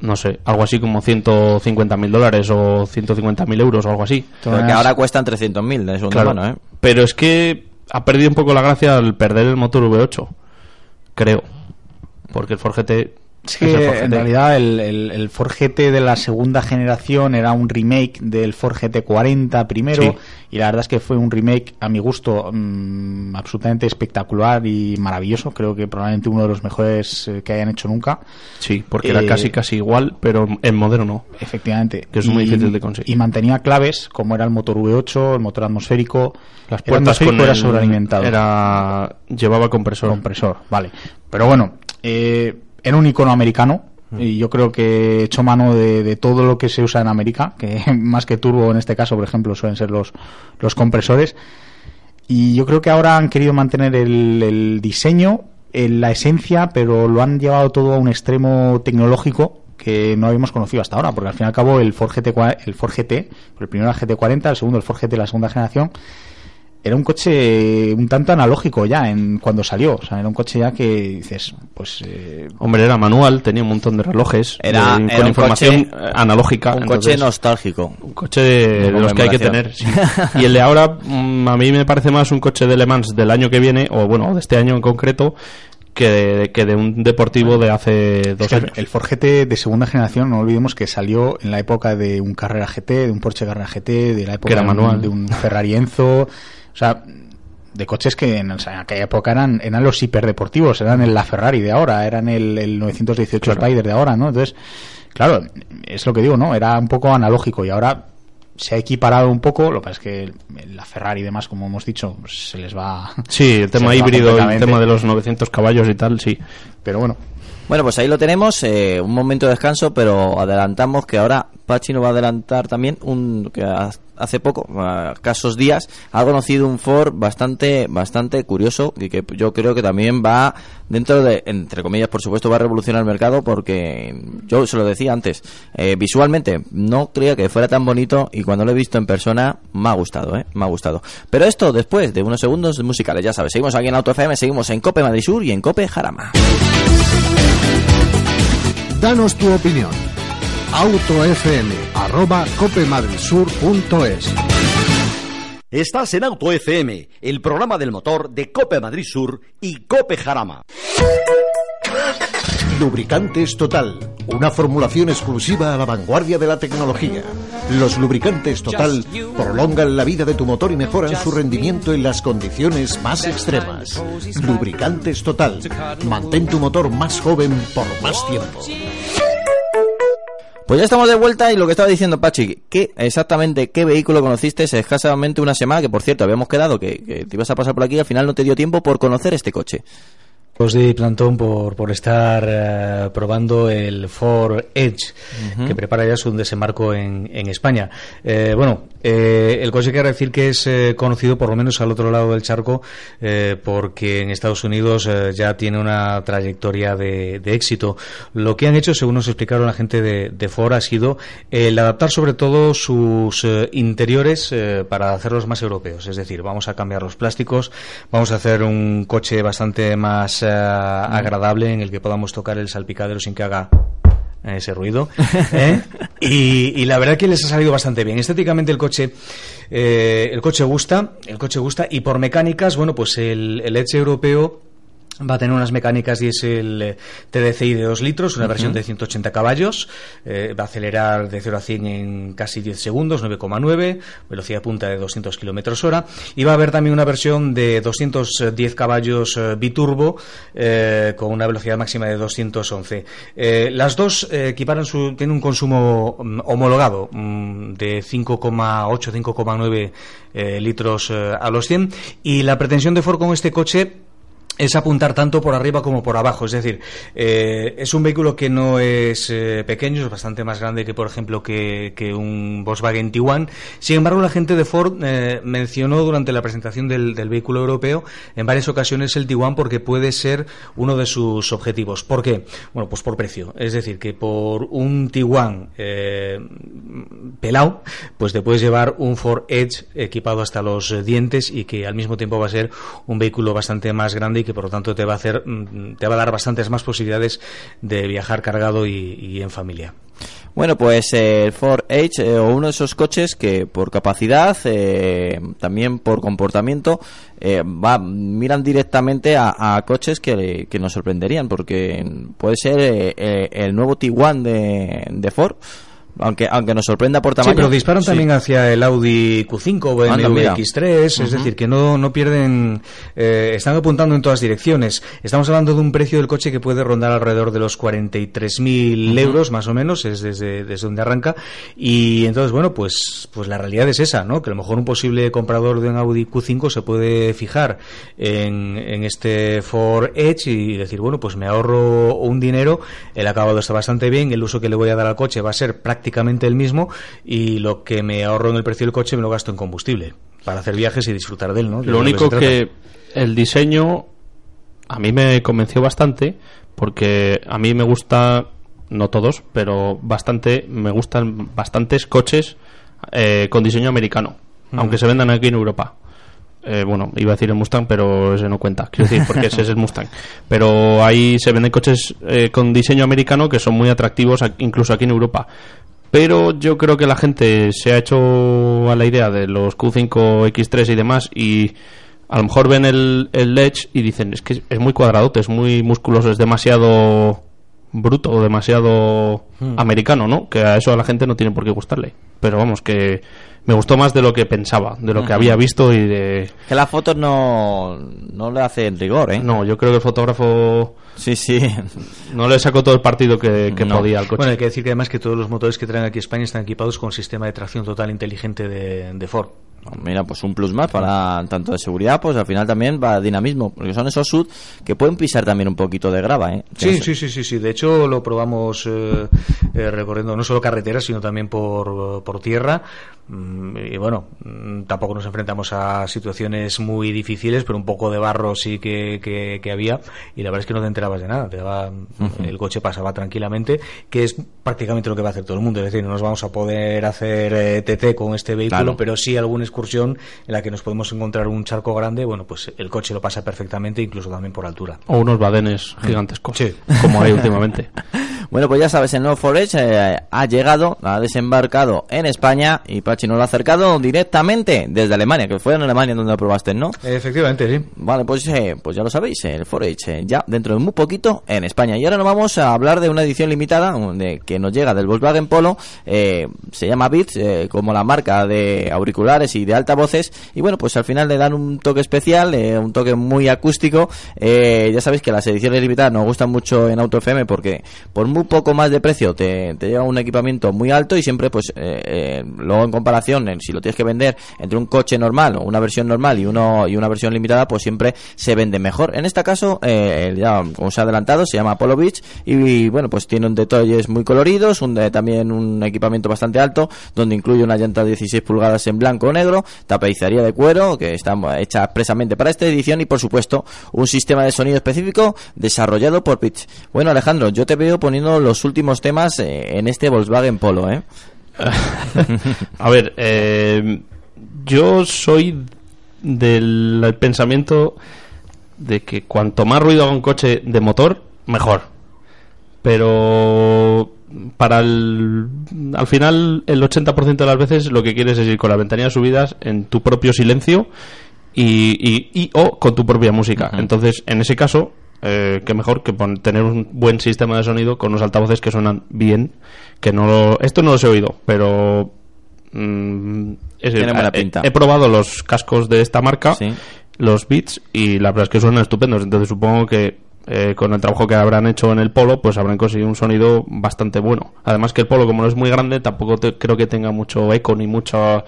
no sé, algo así como 150 mil dólares o 150 mil euros o algo así. Pero que ahora cuestan 300.000 de segunda Claro. mano, ¿eh? Pero es que ha perdido un poco la gracia al perder el motor V8, creo. Porque el Ford El que Ford en realidad el, el, el Ford GT de la segunda generación era un remake del Ford GT 40 primero Sí. y la verdad es que fue un remake a mi gusto mm, absolutamente espectacular y maravilloso. Creo que probablemente uno de los mejores eh, que hayan hecho nunca. Sí, porque era Eh, casi casi igual, pero en moderno. Efectivamente. Que es muy difícil de conseguir. Y mantenía claves como era el motor V8, el motor atmosférico. Las puertas con atmosférico, era el- sobrealimentado. Era llevaba compresor. compresor, vale. Pero bueno, eh, era un icono americano y yo creo que he hecho mano de, de todo lo que se usa en América, que (laughs) más que turbo en este caso, por ejemplo, suelen ser los, los compresores. Y yo creo que ahora han querido mantener el, el diseño, en la esencia, pero lo han llevado todo a un extremo tecnológico que no habíamos conocido hasta ahora, porque al fin y al cabo el Ford GT, el Ford GT, el primero era GT40, el segundo el Ford GT, la segunda generación, era un coche un tanto analógico ya en cuando salió. O sea, era un coche ya que dices, pues. eh, Hombre, era manual, tenía un montón de relojes Era- de- era con información coche- eh, analógica. Un entonces, coche nostálgico. un coche de, los que hay que tener. sí. (laughs) Y el de ahora, mm, a mí me parece más un coche de Le Mans del año que viene, o bueno, de este año en concreto, que de, que de un deportivo de hace dos es que el- años. el Ford GT de segunda generación, no olvidemos que salió en la época de un Carrera GT, de un Porsche Carrera GT, de la época era de un- manual. de un Ferrari Enzo. O sea, de coches que en, o sea, en aquella época eran, eran los hiperdeportivos, eran el la Ferrari de ahora, eran el, el 918 Claro. Spider de ahora, ¿no? Entonces, claro, es lo que digo, ¿no? Era un poco analógico y ahora se ha equiparado un poco, lo que pasa es que la Ferrari y demás, como hemos dicho, pues se les va... Sí, el (laughs) tema híbrido, el tema de los 900 caballos y tal, sí. Pero bueno, Bueno, pues ahí lo tenemos, eh, un momento de descanso, pero adelantamos que ahora Pachi nos va a adelantar también un que ha- hace poco, a escasos días, ha conocido un Ford bastante bastante curioso y que yo creo que también va dentro de, entre comillas, por supuesto, va a revolucionar el mercado porque yo se lo decía antes, eh, visualmente no creía que fuera tan bonito y cuando lo he visto en persona me ha gustado, ¿eh? Me ha gustado. Pero esto después de unos segundos musicales, ya sabes, seguimos aquí en Auto FM, seguimos en Cope Madrid Sur y en Cope Jarama. Danos tu opinión. autofm arroba copemadridsur.es Estás en Auto FM, el programa del motor de Cope Madrid Sur y Cope Jarama. Lubricantes Total, una formulación exclusiva a la vanguardia de la tecnología. Los lubricantes Total prolongan la vida de tu motor y mejoran su rendimiento en las condiciones más extremas. Lubricantes Total, mantén tu motor más joven por más tiempo. Pues ya estamos de vuelta y lo que estaba diciendo Pachi, ¿qué exactamente qué vehículo conociste escasamente una semana? Que por cierto habíamos quedado que, que te ibas a pasar por aquí y al final no te dio tiempo por conocer este coche. Os di plantón por, por estar eh, probando el Ford Edge, que prepara ya su desembarco en, en España. Eh, bueno, eh, el coche quiere decir que es conocido por lo menos al otro lado del charco, porque en Estados Unidos ya tiene una trayectoria de, de, éxito. Lo que han hecho, según nos explicaron la gente de, de Ford, ha sido el adaptar sobre todo sus interiores para hacerlos más europeos. Es decir, vamos a cambiar los plásticos, vamos a hacer un coche bastante más agradable en el que podamos tocar el salpicadero sin que haga ese ruido. (laughs) ¿eh? Y, la verdad que les ha salido bastante bien. Estéticamente el coche, eh, el coche gusta, el coche gusta y por mecánicas, bueno, pues el, el Edge europeo Va a tener unas mecánicas diésel eh, TDCi de 2 litros, una versión de 180 caballos. Eh, va a acelerar de 0 a 100 en casi 10 segundos, 9,9. Velocidad punta de 200 kilómetros hora. Y va a haber también una versión de 210 caballos eh, biturbo con una velocidad máxima de 211. las dos equiparan su, tienen un consumo mm, homologado mm, de 5,8, 5,9 litros a los 100. Y la pretensión de Ford con este coche es apuntar tanto por arriba como por abajo. Es decir, eh, es un vehículo que no es eh, pequeño, es bastante más grande que, por ejemplo, que, un Volkswagen Tiguan. Sin embargo, la gente de Ford eh, mencionó durante la presentación del, vehículo europeo en varias ocasiones el Tiguan porque puede ser uno de sus objetivos. ¿Por qué? Bueno, pues por precio. Es decir, que por un Tiguan pelado, pues te puedes llevar un Ford Edge equipado hasta los dientes y que al mismo tiempo va a ser un vehículo bastante más grande que por lo tanto te va a hacer, mm, te va a dar bastantes más posibilidades de viajar cargado y, en familia. Bueno, pues el Ford Edge, eh, o uno de esos coches que por capacidad, eh, también por comportamiento, eh, va, miran directamente a, coches que, nos sorprenderían, porque puede ser el nuevo Tiguan de Ford aunque aunque nos sorprenda por tamaño. Sí, pero disparan también hacia el Audi Q5 o BMW X3, es decir, que no, no pierden, eh, están apuntando en todas direcciones. Estamos hablando de un precio del coche que puede rondar alrededor de los 43.000 euros, más o menos, es desde, desde donde arranca. Y entonces, bueno, pues, pues la realidad es esa, ¿no? Que a lo mejor un posible comprador de un Audi Q5 se puede fijar en, en este Ford Edge y decir, bueno, pues me ahorro un dinero, el acabado está bastante bien, el uso que le voy a dar al coche va a ser prácticamente prácticamente el mismo y lo que me ahorro en el precio del coche me lo gasto en combustible para hacer viajes y disfrutar de él, ¿no? lo único que, el diseño a mí me convenció bastante porque a mí me gusta no todos, pero bastante me gustan bastantes coches eh, con diseño americano, aunque se vendan aquí en Europa. Eh, bueno, iba a decir el Mustang, pero ese no cuenta, quiero decir, porque ese es el Mustang. Pero ahí se venden coches eh, con diseño americano que son muy atractivos, incluso aquí en Europa pero yo creo que la gente se ha hecho a la idea de los Q5, X3 y demás y a lo mejor ven el, el Edge y dicen es que es muy cuadrado, es muy musculoso, es demasiado bruto demasiado hmm. americano, ¿no? Que a eso a la gente no tiene por qué gustarle. Pero vamos, que me gustó más de lo que pensaba, de lo que había visto y de... Que las fotos no, no le hacen rigor, ¿eh? No, yo creo que el fotógrafo... Sí, sí. No le sacó todo el partido que, podía al coche. Bueno, hay que decir que además que todos los motores que traen aquí a España están equipados con sistema de tracción total inteligente de, de Ford. Mira, pues un plus más para tanto de seguridad, pues al final también va dinamismo, porque son esos sud que pueden pisar también un poquito de grava, ¿eh? Sí, sí, sí, sí, sí. De hecho, lo probamos eh, eh, recorriendo no solo carreteras, sino también por, por tierra. Mm, y bueno, mm, tampoco nos enfrentamos a situaciones muy difíciles, pero un poco de barro sí que, que, había. Y la verdad es que no te enterabas de nada. Te daba, El coche pasaba tranquilamente, que es prácticamente lo que va a hacer todo el mundo. Es decir, no nos vamos a poder hacer TT eh, con este vehículo, pero sí algún excursión en la que nos podemos encontrar un charco grande, bueno, pues el coche lo pasa perfectamente, incluso también por altura. O unos badenes gigantescos, como hay últimamente. (laughs) bueno, pues ya sabes, el nuevo Forage eh, ha llegado, ha desembarcado en España y Pachi nos lo ha acercado directamente desde Alemania, que fue en Alemania donde lo probaste, ¿no? Efectivamente, sí. Vale, pues, eh, pues ya lo sabéis, el Forage ya dentro de muy poquito en España. Y ahora nos vamos a hablar de una edición limitada de, que nos llega del Volkswagen Polo, se llama Beats, como la marca de auriculares y de altavoces y bueno pues al final le dan un toque especial eh, un toque muy acústico eh, ya sabéis que las ediciones limitadas nos gustan mucho en Auto FM porque por muy poco más de precio te, lleva un equipamiento muy alto y siempre pues eh, luego en comparación, si lo tienes que vender entre un coche normal o una versión normal y uno y una versión limitada, pues siempre se vende mejor. En este caso, ya como se ha adelantado, se llama Apollo Beach y, bueno, pues tiene un detalles muy coloridos, un, también un equipamiento bastante alto, donde incluye una llanta de 16 pulgadas en blanco o negro, tapicería de cuero que está hecha expresamente para esta edición y por supuesto un sistema de sonido específico desarrollado por Pitch. Bueno, Alejandro, yo te veo poniendo los últimos temas eh, en este Volkswagen Polo, ¿eh? (laughs) A ver, eh, yo soy del pensamiento de que cuanto más ruido haga un coche de motor, mejor. Pero para el, al final el 80% de las veces lo que quieres es ir con las ventanillas subidas en tu propio silencio y, y, o con tu propia música. Entonces, en ese caso, eh, qué mejor que tener un buen sistema de sonido con unos altavoces que suenan bien. Que no esto no lo he oído, pero mm, He, probado los cascos de esta marca, los Beats, y la verdad es que suenan estupendos. Entonces supongo que eh, con el trabajo que habrán hecho en el Polo, pues habrán conseguido un sonido bastante bueno. Además que el Polo, como no es muy grande, tampoco creo que tenga mucho eco ni mucho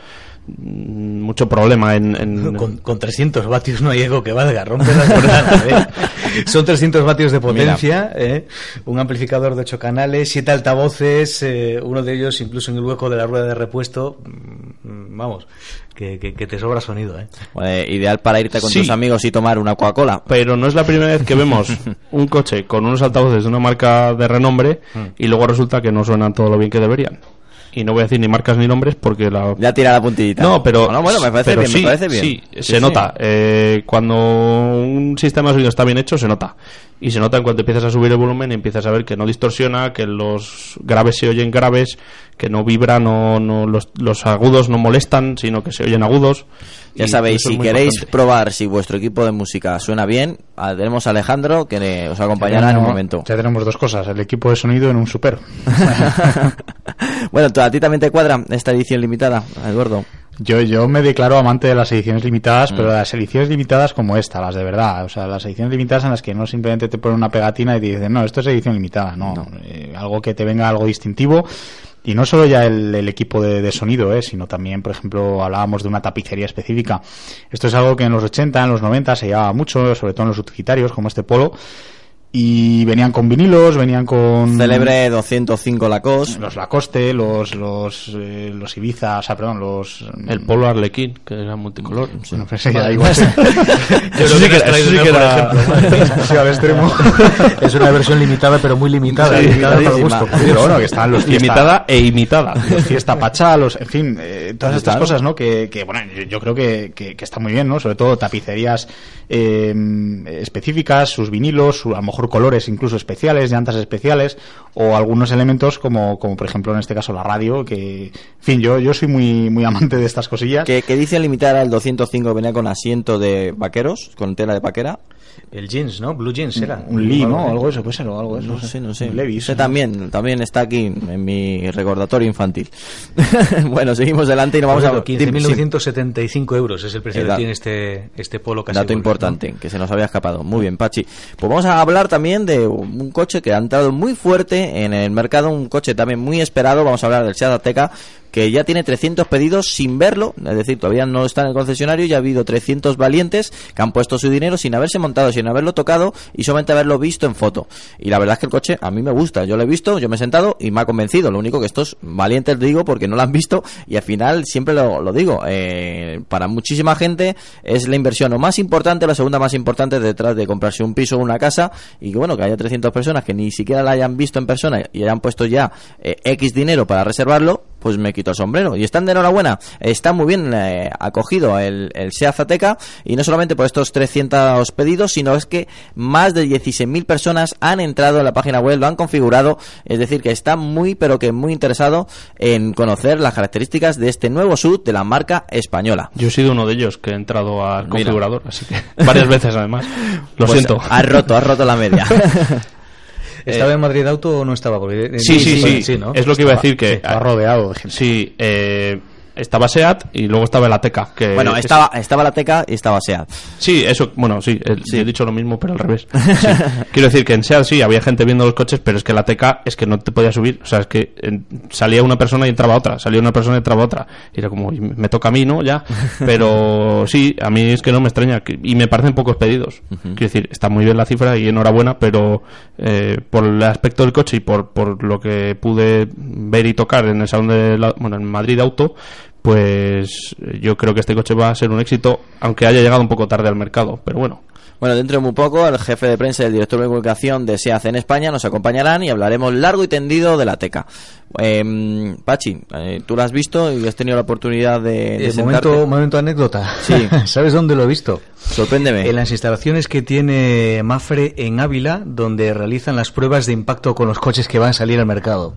mm, mucho problema en, (laughs) Con, 300 vatios no hay eco que valga rompe la jornada ¿eh? (laughs) son 300 vatios de potencia ¿eh? un amplificador de 8 canales 7 altavoces uno de ellos incluso en el hueco de la rueda de repuesto mm, vamos que, te sobra sonido, ¿eh? ideal para irte con tus amigos y tomar una Coca-Cola. Pero no es la primera vez que vemos (laughs) un coche con unos altavoces de una marca de renombre mm. y luego resulta que no suenan todo lo bien que deberían y no voy a decir ni marcas ni nombres porque la... Ya tira la puntillita. No, pero... bueno, me parece bien, me parece bien. Sí, se nota. Eh, cuando un sistema de sonido está bien hecho, se nota. Y se nota en cuanto empiezas a subir el volumen y empiezas a ver que no distorsiona, que los graves se oyen graves, que no vibran, no, no los, los agudos no molestan, sino que se oyen agudos. Ya sabéis, si queréis probar si vuestro equipo de música suena bien, tenemos a Alejandro que os acompañará en un momento. Ya tenemos dos cosas, el equipo de sonido en un super. (laughs) bueno, ¿a ti también te cuadra esta edición limitada, Eduardo? Yo, yo me declaro amante de las ediciones limitadas, pero mm. las ediciones limitadas como esta, las de verdad. O sea, las ediciones limitadas en las que no simplemente te ponen una pegatina y te dicen, no, esto es edición limitada. No, eh, algo que te venga algo distintivo y no solo ya el, equipo de, sonido, eh, sino también, por ejemplo, hablábamos de una tapicería específica. Esto es algo que en los 80, en los 90 se llevaba mucho, sobre todo en los utilitarios, como este polo y venían con vinilos, venían con célebre 205 Lacoste, los Lacoste, los los eh, los Ibiza, o sea, perdón, los el Polo Arlequín que era multicolor. Sí. Bueno, pues ya igual. (laughs) (laughs) Yo sí que, (laughs) eso sí que era sí, al extremo. es una versión limitada, pero muy limitada, limitada para gusto. Pero bueno, que están los limitada e imitada. Los Fiesta Pachá, los, en fin, eh, todas estas cosas, ¿no? Que, que bueno, yo, creo que, que, que, está muy bien, ¿no? Sobre todo tapicerías eh, específicas, sus vinilos, su, a lo mejor colores incluso especiales, llantas especiales o algunos elementos como, como por ejemplo en este caso la radio, que, en fin, yo, yo soy muy, muy amante de estas cosillas. Que, que dice limitar al 205 venía con asiento de vaqueros, con tela de vaquera. El jeans, ¿no? Blue jeans era. Un Lee, ¿no? Algo eso, puede ser, algo eso. No sé, no sé. Levis. también, también está aquí en mi recordatorio infantil. (laughs) bueno, seguimos adelante y nos vamos a... 15.975 euros es el precio que tiene este, este polo casi. Dato importante, que se nos había escapado. Muy bien, Pachi. Pues vamos a hablar también de un coche que ha entrado muy fuerte en el mercado, un coche también muy esperado. Vamos a hablar del Seat Ateca que ya tiene 300 pedidos sin verlo, es decir, todavía no está en el concesionario, ya ha habido 300 valientes que han puesto su dinero sin haberse montado, sin haberlo tocado y solamente haberlo visto en foto. Y la verdad es que el coche a mí me gusta, yo lo he visto, yo me he sentado y me ha convencido. Lo único que estos valientes digo porque no lo han visto y al final siempre lo, digo, eh, para muchísima gente es la inversión o más importante, la segunda más importante detrás de comprarse un piso o una casa y que bueno, que haya 300 personas que ni siquiera la hayan visto en persona y hayan puesto ya eh, X dinero para reservarlo, pues me quito el sombrero. Y están de enhorabuena, está muy bien eh, acogido el, el SEA Zateca y no solamente por estos 300 pedidos, sino es que más de 16.000 personas han entrado en la página web, lo han configurado, es decir, que está muy pero que muy interesado en conocer las características de este nuevo SUV de la marca española. Yo he sido uno de ellos que he entrado al configurador, así que (laughs) varias veces además. Lo pues siento. Has roto, has roto la media. (laughs) ¿Estaba en Madrid Auto o no estaba? sí, sí, sí, Es lo que iba a decir que... Estaba rodeado Sí, eh, estaba SEAT y luego estaba el Ateca. Que bueno, estaba, estaba la Ateca y estaba SEAT. Sí, eso, bueno, sí, he dicho lo mismo, pero al revés. (laughs) Quiero decir que en SEAT sí, había gente viendo los coches, pero es que la Ateca es que no te podía subir. O sea, es que salía una persona y entraba otra, salía una persona y entraba otra. Y era como, me toca a mí, ¿no? Ya. (laughs) Pero sí, a mí es que no me extraña. Y me parecen pocos pedidos. Quiero decir, está muy bien la cifra y enhorabuena, pero eh, por el aspecto del coche y por, por lo que pude ver y tocar en el salón de bueno, en Madrid Auto, pues yo creo que este coche va a ser un éxito, aunque haya llegado un poco tarde al mercado. Pero bueno, bueno, dentro de muy poco, el jefe de prensa y el director de comunicación de SEAC en España nos acompañarán y hablaremos largo y tendido de la teca. Eh, Pachi, eh, tú lo has visto y has tenido la oportunidad de, de momento, momento anécdota. Sí. (laughs) ¿Sabes dónde lo he visto? Sorpréndeme. En las instalaciones que tiene Mafre en Ávila, donde realizan las pruebas de impacto con los coches que van a salir al mercado.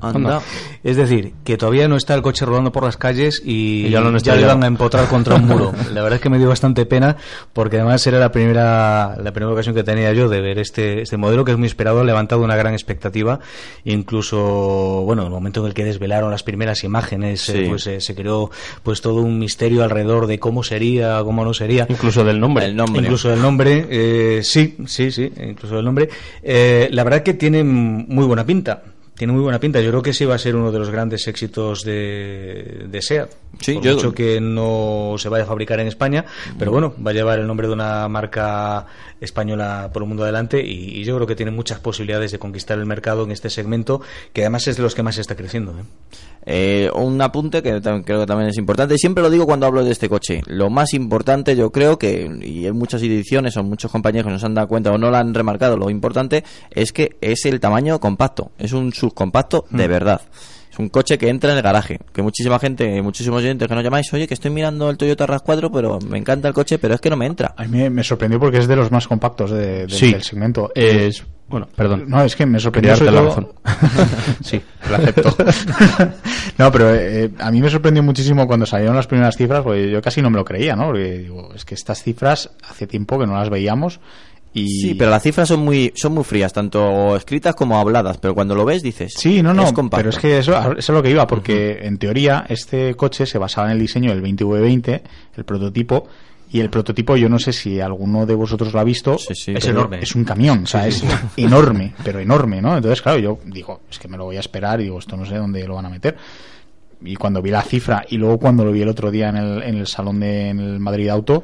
Es decir, que todavía no está el coche rodando por las calles y, ya, lo ya le van a empotrar contra un muro. (laughs) La verdad es que me dio bastante pena porque además era la primera la primera ocasión que tenía yo de ver este, este modelo que es muy esperado, ha levantado una gran expectativa. Incluso, bueno, en el momento en el que desvelaron las primeras imágenes, eh, pues eh, se creó pues todo un misterio alrededor de cómo sería, cómo no sería. Incluso del nombre. El nombre. Incluso del nombre, eh, sí, sí, sí, incluso del nombre. la verdad que tiene muy buena pinta tiene muy buena pinta. Yo creo que sí va a ser uno de los grandes éxitos de, de SEAT. Sí, Por mucho que no se vaya a fabricar en España, pero bueno, va a llevar el nombre de una marca española por el mundo adelante y, yo creo que tiene muchas posibilidades de conquistar el mercado en este segmento, que además es de los que más está creciendo. ¿eh? Eh, un apunte que creo que también es importante, siempre lo digo cuando hablo de este coche, lo más importante yo creo que, y en muchas ediciones o muchos compañeros que nos han dado cuenta o no lo han remarcado, lo importante es que es el tamaño compacto, es un subcompacto de mm. verdad. Es un coche que entra en el garaje. Que muchísima gente, muchísimos oyentes que nos llamáis, oye, que estoy mirando el Toyota RAV4, pero me encanta el coche, pero es que no me entra. A mí me, sorprendió porque es de los más compactos de, del segmento. Es, bueno, perdón. No, es que me sorprendió. la razón. (laughs) sí, lo acepto. (laughs) no, pero eh, a mí me sorprendió muchísimo cuando salieron las primeras cifras, porque yo casi no me lo creía, ¿no? Porque digo, es que estas cifras hace tiempo que no las veíamos Sí, pero las cifras son muy son muy frías, tanto escritas como habladas, pero cuando lo ves dices... Sí, no, no, pero es que eso, eso, es lo que iba, porque en teoría este coche se basaba en el diseño del 20V20, el prototipo, y el prototipo yo no sé si alguno de vosotros lo ha visto, es enorme. Es un camión, o sea, es enorme, pero enorme, ¿no? Entonces, claro, yo digo, es que me lo voy a esperar y digo, esto no sé dónde lo van a meter. Y cuando vi la cifra y luego cuando lo vi el otro día en el, en el salón de en el Madrid Auto,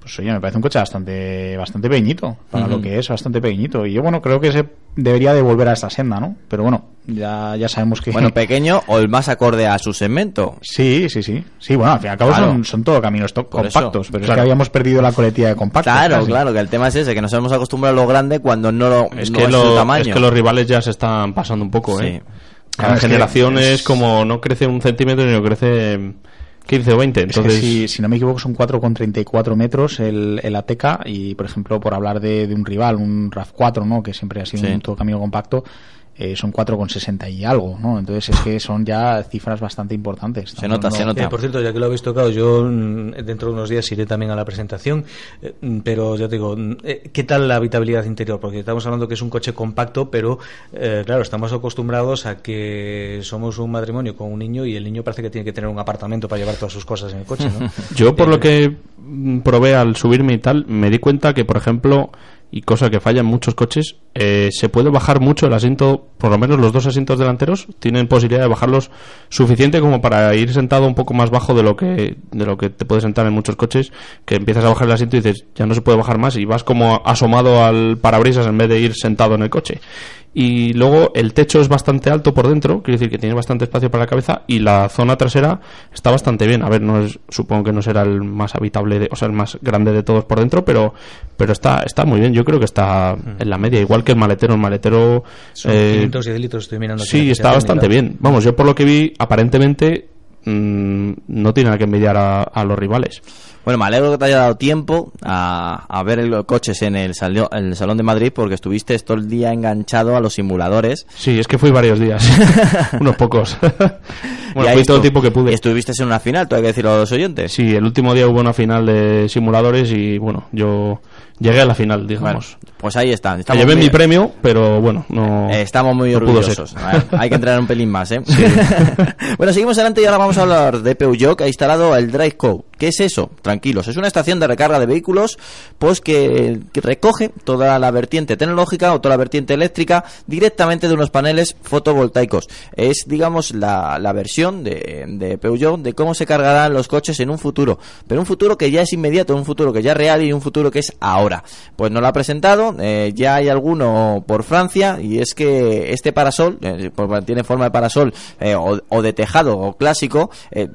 pues oye, me parece un coche bastante bastante pequeñito para lo que es, bastante pequeñito. Y yo, bueno, creo que se debería de volver a esta senda, ¿no? Pero bueno, ya, ya sabemos que... Bueno, (laughs) pequeño o el más acorde a su segmento. Sí, sí, sí. Sí, bueno, al fin y al cabo son, son todo caminos compactos, pero es que habíamos perdido la coletilla de compactos. Claro, claro, que el tema es ese, que nos hemos acostumbrado a lo grande cuando no, lo, es, que lo, tamaño. Es que los rivales ya se están pasando un poco, ¿eh? Cada generación es... como no crece un centímetro, sino crece 15 o 20. Entonces... si, si, no me equivoco son 4,34 metros el, el ATK y, por ejemplo, por hablar de, de un rival, un RAV4, ¿no? que siempre ha sido un todo camino compacto, eh, son 4,60 y algo, ¿no? Entonces es que son ya cifras bastante importantes. Se nota, se nota. Eh, por cierto, ya que lo habéis tocado, yo mm, dentro de unos días iré también a la presentación, eh, mm, pero ya te digo, mm, ¿qué tal la habitabilidad interior? Porque estamos hablando que es un coche compacto, pero claro, estamos acostumbrados a que somos un matrimonio con un niño y el niño parece que tiene que tener un apartamento para llevar todas sus cosas en el coche, ¿no? (laughs) yo por lo que probé al subirme y tal, me di cuenta que, por ejemplo, y cosa que falla en muchos coches, eh, se puede bajar mucho el asiento, por lo menos los dos asientos delanteros tienen posibilidad de bajarlos suficiente como para ir sentado un poco más bajo de lo que de lo que te puedes sentar en muchos coches, que empiezas a bajar el asiento y dices, ya no se puede bajar más y vas como asomado al parabrisas en vez de ir sentado en el coche y luego el techo es bastante alto por dentro, quiere decir que tiene bastante espacio para la cabeza y la zona trasera está bastante bien. A ver, no es, supongo que no será el más habitable, de, o sea, el más grande de todos por dentro, pero pero está está muy bien. Yo creo que está en la media, igual que el maletero. El maletero. Son eh, litros, estoy mirando. Sí, está bastante bien. Vamos, yo por lo que vi, aparentemente mm, no tiene nada que envidiar a los rivales. Bueno, me alegro que te haya dado tiempo a, ver los coches en el, el Salón de Madrid porque estuviste todo el día enganchado a los simuladores. Sí, es que fui varios días, (laughs) unos pocos. (laughs) bueno, fui todo el tiempo que pude. ¿Estuviste en una final, hay que decirlo a los oyentes? Sí, el último día hubo una final de simuladores y bueno, yo llegué a la final, digamos. pues ahí está. llevé mi premio, pero bueno, no. estamos muy orgullosos. hay que entrar un pelín más, ¿eh? (laughs) bueno, seguimos adelante y ahora vamos vamos a hablar de Peugeot que ha instalado el Drive Code. ¿Qué es eso? Tranquilos, es una estación de recarga de vehículos pues que, recoge toda la vertiente tecnológica o toda la vertiente eléctrica directamente de unos paneles fotovoltaicos. Es, digamos, la, versión de, Peugeot de cómo se cargarán los coches en un futuro. Pero un futuro que ya es inmediato, un futuro que ya es real y un futuro que es ahora. Pues no lo ha presentado, eh, ya hay alguno por Francia y es que este parasol, eh, pues tiene forma de parasol eh, o, de tejado o clásico,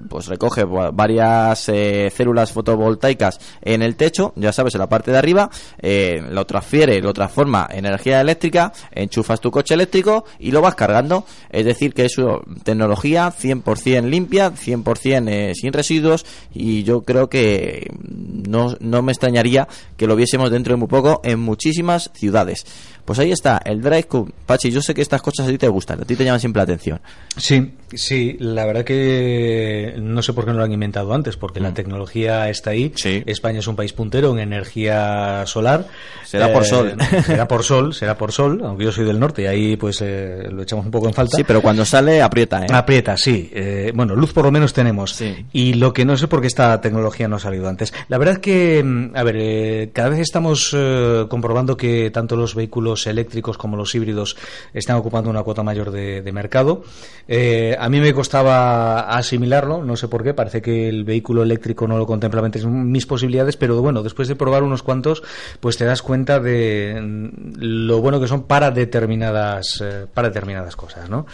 pues recoge varias células fotovoltaicas en el techo, ya sabes, en la parte de arriba, eh, lo transfiere, lo transforma en energía eléctrica, enchufas tu coche eléctrico y lo vas cargando. Es decir, que es una tecnología 100% limpia, 100% eh, sin residuos y yo creo que no, no me extrañaría que lo viésemos dentro de muy poco en muchísimas ciudades. Pues ahí está, el Drive Cube. Pachi, yo sé que estas cosas a ti te gustan, a ti te llaman siempre la atención. Sí, sí, la verdad que no sé por qué no lo han inventado antes, porque la mm. Tecnología está ahí. Sí. España es un país puntero en energía solar. Será por sol. Eh, (laughs) será por sol, será por sol, aunque yo soy del norte y ahí pues eh, lo echamos un poco en falta. Sí, pero cuando sale aprieta, ¿eh? Aprieta, sí. Eh, bueno, luz por lo menos tenemos. Sí. Y lo que no sé por qué esta tecnología no ha salido antes. La verdad que, mm, a ver, cada vez estamos comprobando que tanto los vehículos eléctricos como los híbridos están ocupando una cuota mayor de, mercado. Eh, a mí me costaba asimilarlo, no sé por qué, parece que el vehículo eléctrico no lo contempla en mis posibilidades, pero bueno, después de probar unos cuantos, pues te das cuenta de lo bueno que son para determinadas, eh, para determinadas cosas, ¿no?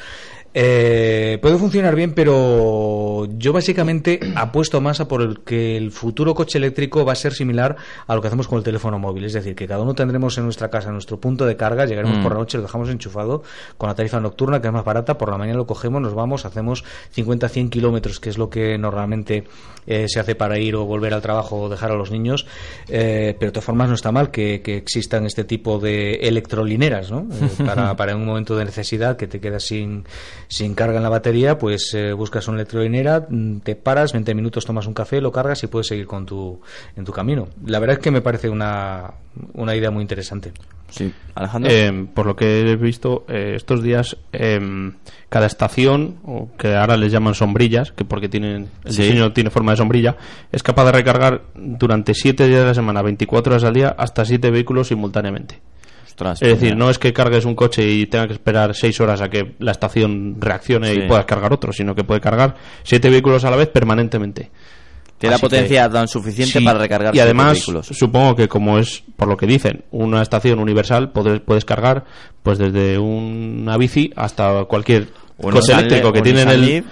Eh, puede funcionar bien, pero yo básicamente apuesto más a por el que el futuro coche eléctrico va a ser similar a lo que hacemos con el teléfono móvil. Es decir, que cada uno tendremos en nuestra casa nuestro punto de carga, llegaremos mm. por la noche, lo dejamos enchufado con la tarifa nocturna, que es más barata, por la mañana lo cogemos, nos vamos, hacemos 50-100 kilómetros, que es lo que normalmente eh, se hace para ir o volver al trabajo o dejar a los niños. Eh, pero de todas formas no está mal que, existan este tipo de electrolineras, ¿no? (laughs) para, para un momento de necesidad que te quedas sin sin carga en la batería, pues eh, buscas una electrolinera, mm, te paras, 20 minutos tomas un café, lo cargas y puedes seguir con tu, en tu camino. La verdad es que me parece una, una idea muy interesante. Sí, Alejandro. Eh, por lo que he visto eh, estos días, em, cada estación, o que ahora les llaman sombrillas, que porque tienen el diseño tiene forma de sombrilla, es capaz de recargar durante 7 días de la semana, 24 horas al día, hasta 7 vehículos simultáneamente es decir, no es que cargues un coche y tenga que esperar seis horas a que la estación reaccione y puedas cargar otro, sino que puede cargar siete vehículos a la vez permanentemente. Tiene la potencia tan suficiente para recargar y además supongo que como es por lo que dicen una estación universal puedes, puedes cargar pues desde una bici hasta cualquier coche eléctrico que tienen el,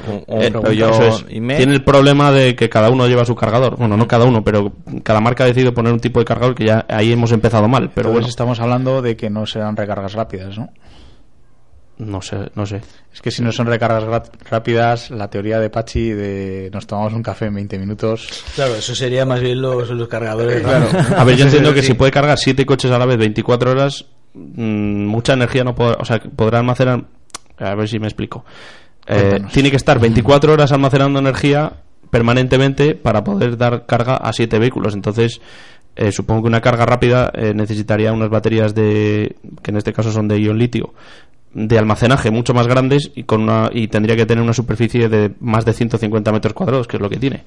tiene el problema de que cada uno lleva su cargador bueno no cada uno pero cada marca ha decidido poner un tipo de cargador que ya ahí hemos empezado mal pero bueno estamos hablando de que no serán recargas rápidas no no sé, no sé. Es que si no son recargas rápidas, la teoría de Pachi de nos tomamos un café en 20 minutos. Claro, eso sería más bien los, los cargadores. A ver, yo (laughs) entiendo que si puede cargar 7 coches a la vez 24 horas, mm, mucha energía no puede, o sea, podrá almacenar a ver si me explico. Eh, tiene que estar 24 horas almacenando energía permanentemente para poder dar carga a 7 vehículos. Entonces, eh, supongo que una carga rápida eh, necesitaría unas baterías de que en este caso son de ion litio de almacenaje mucho más grandes y con una, y tendría que tener una superficie de más de 150 metros cuadrados que es lo que tiene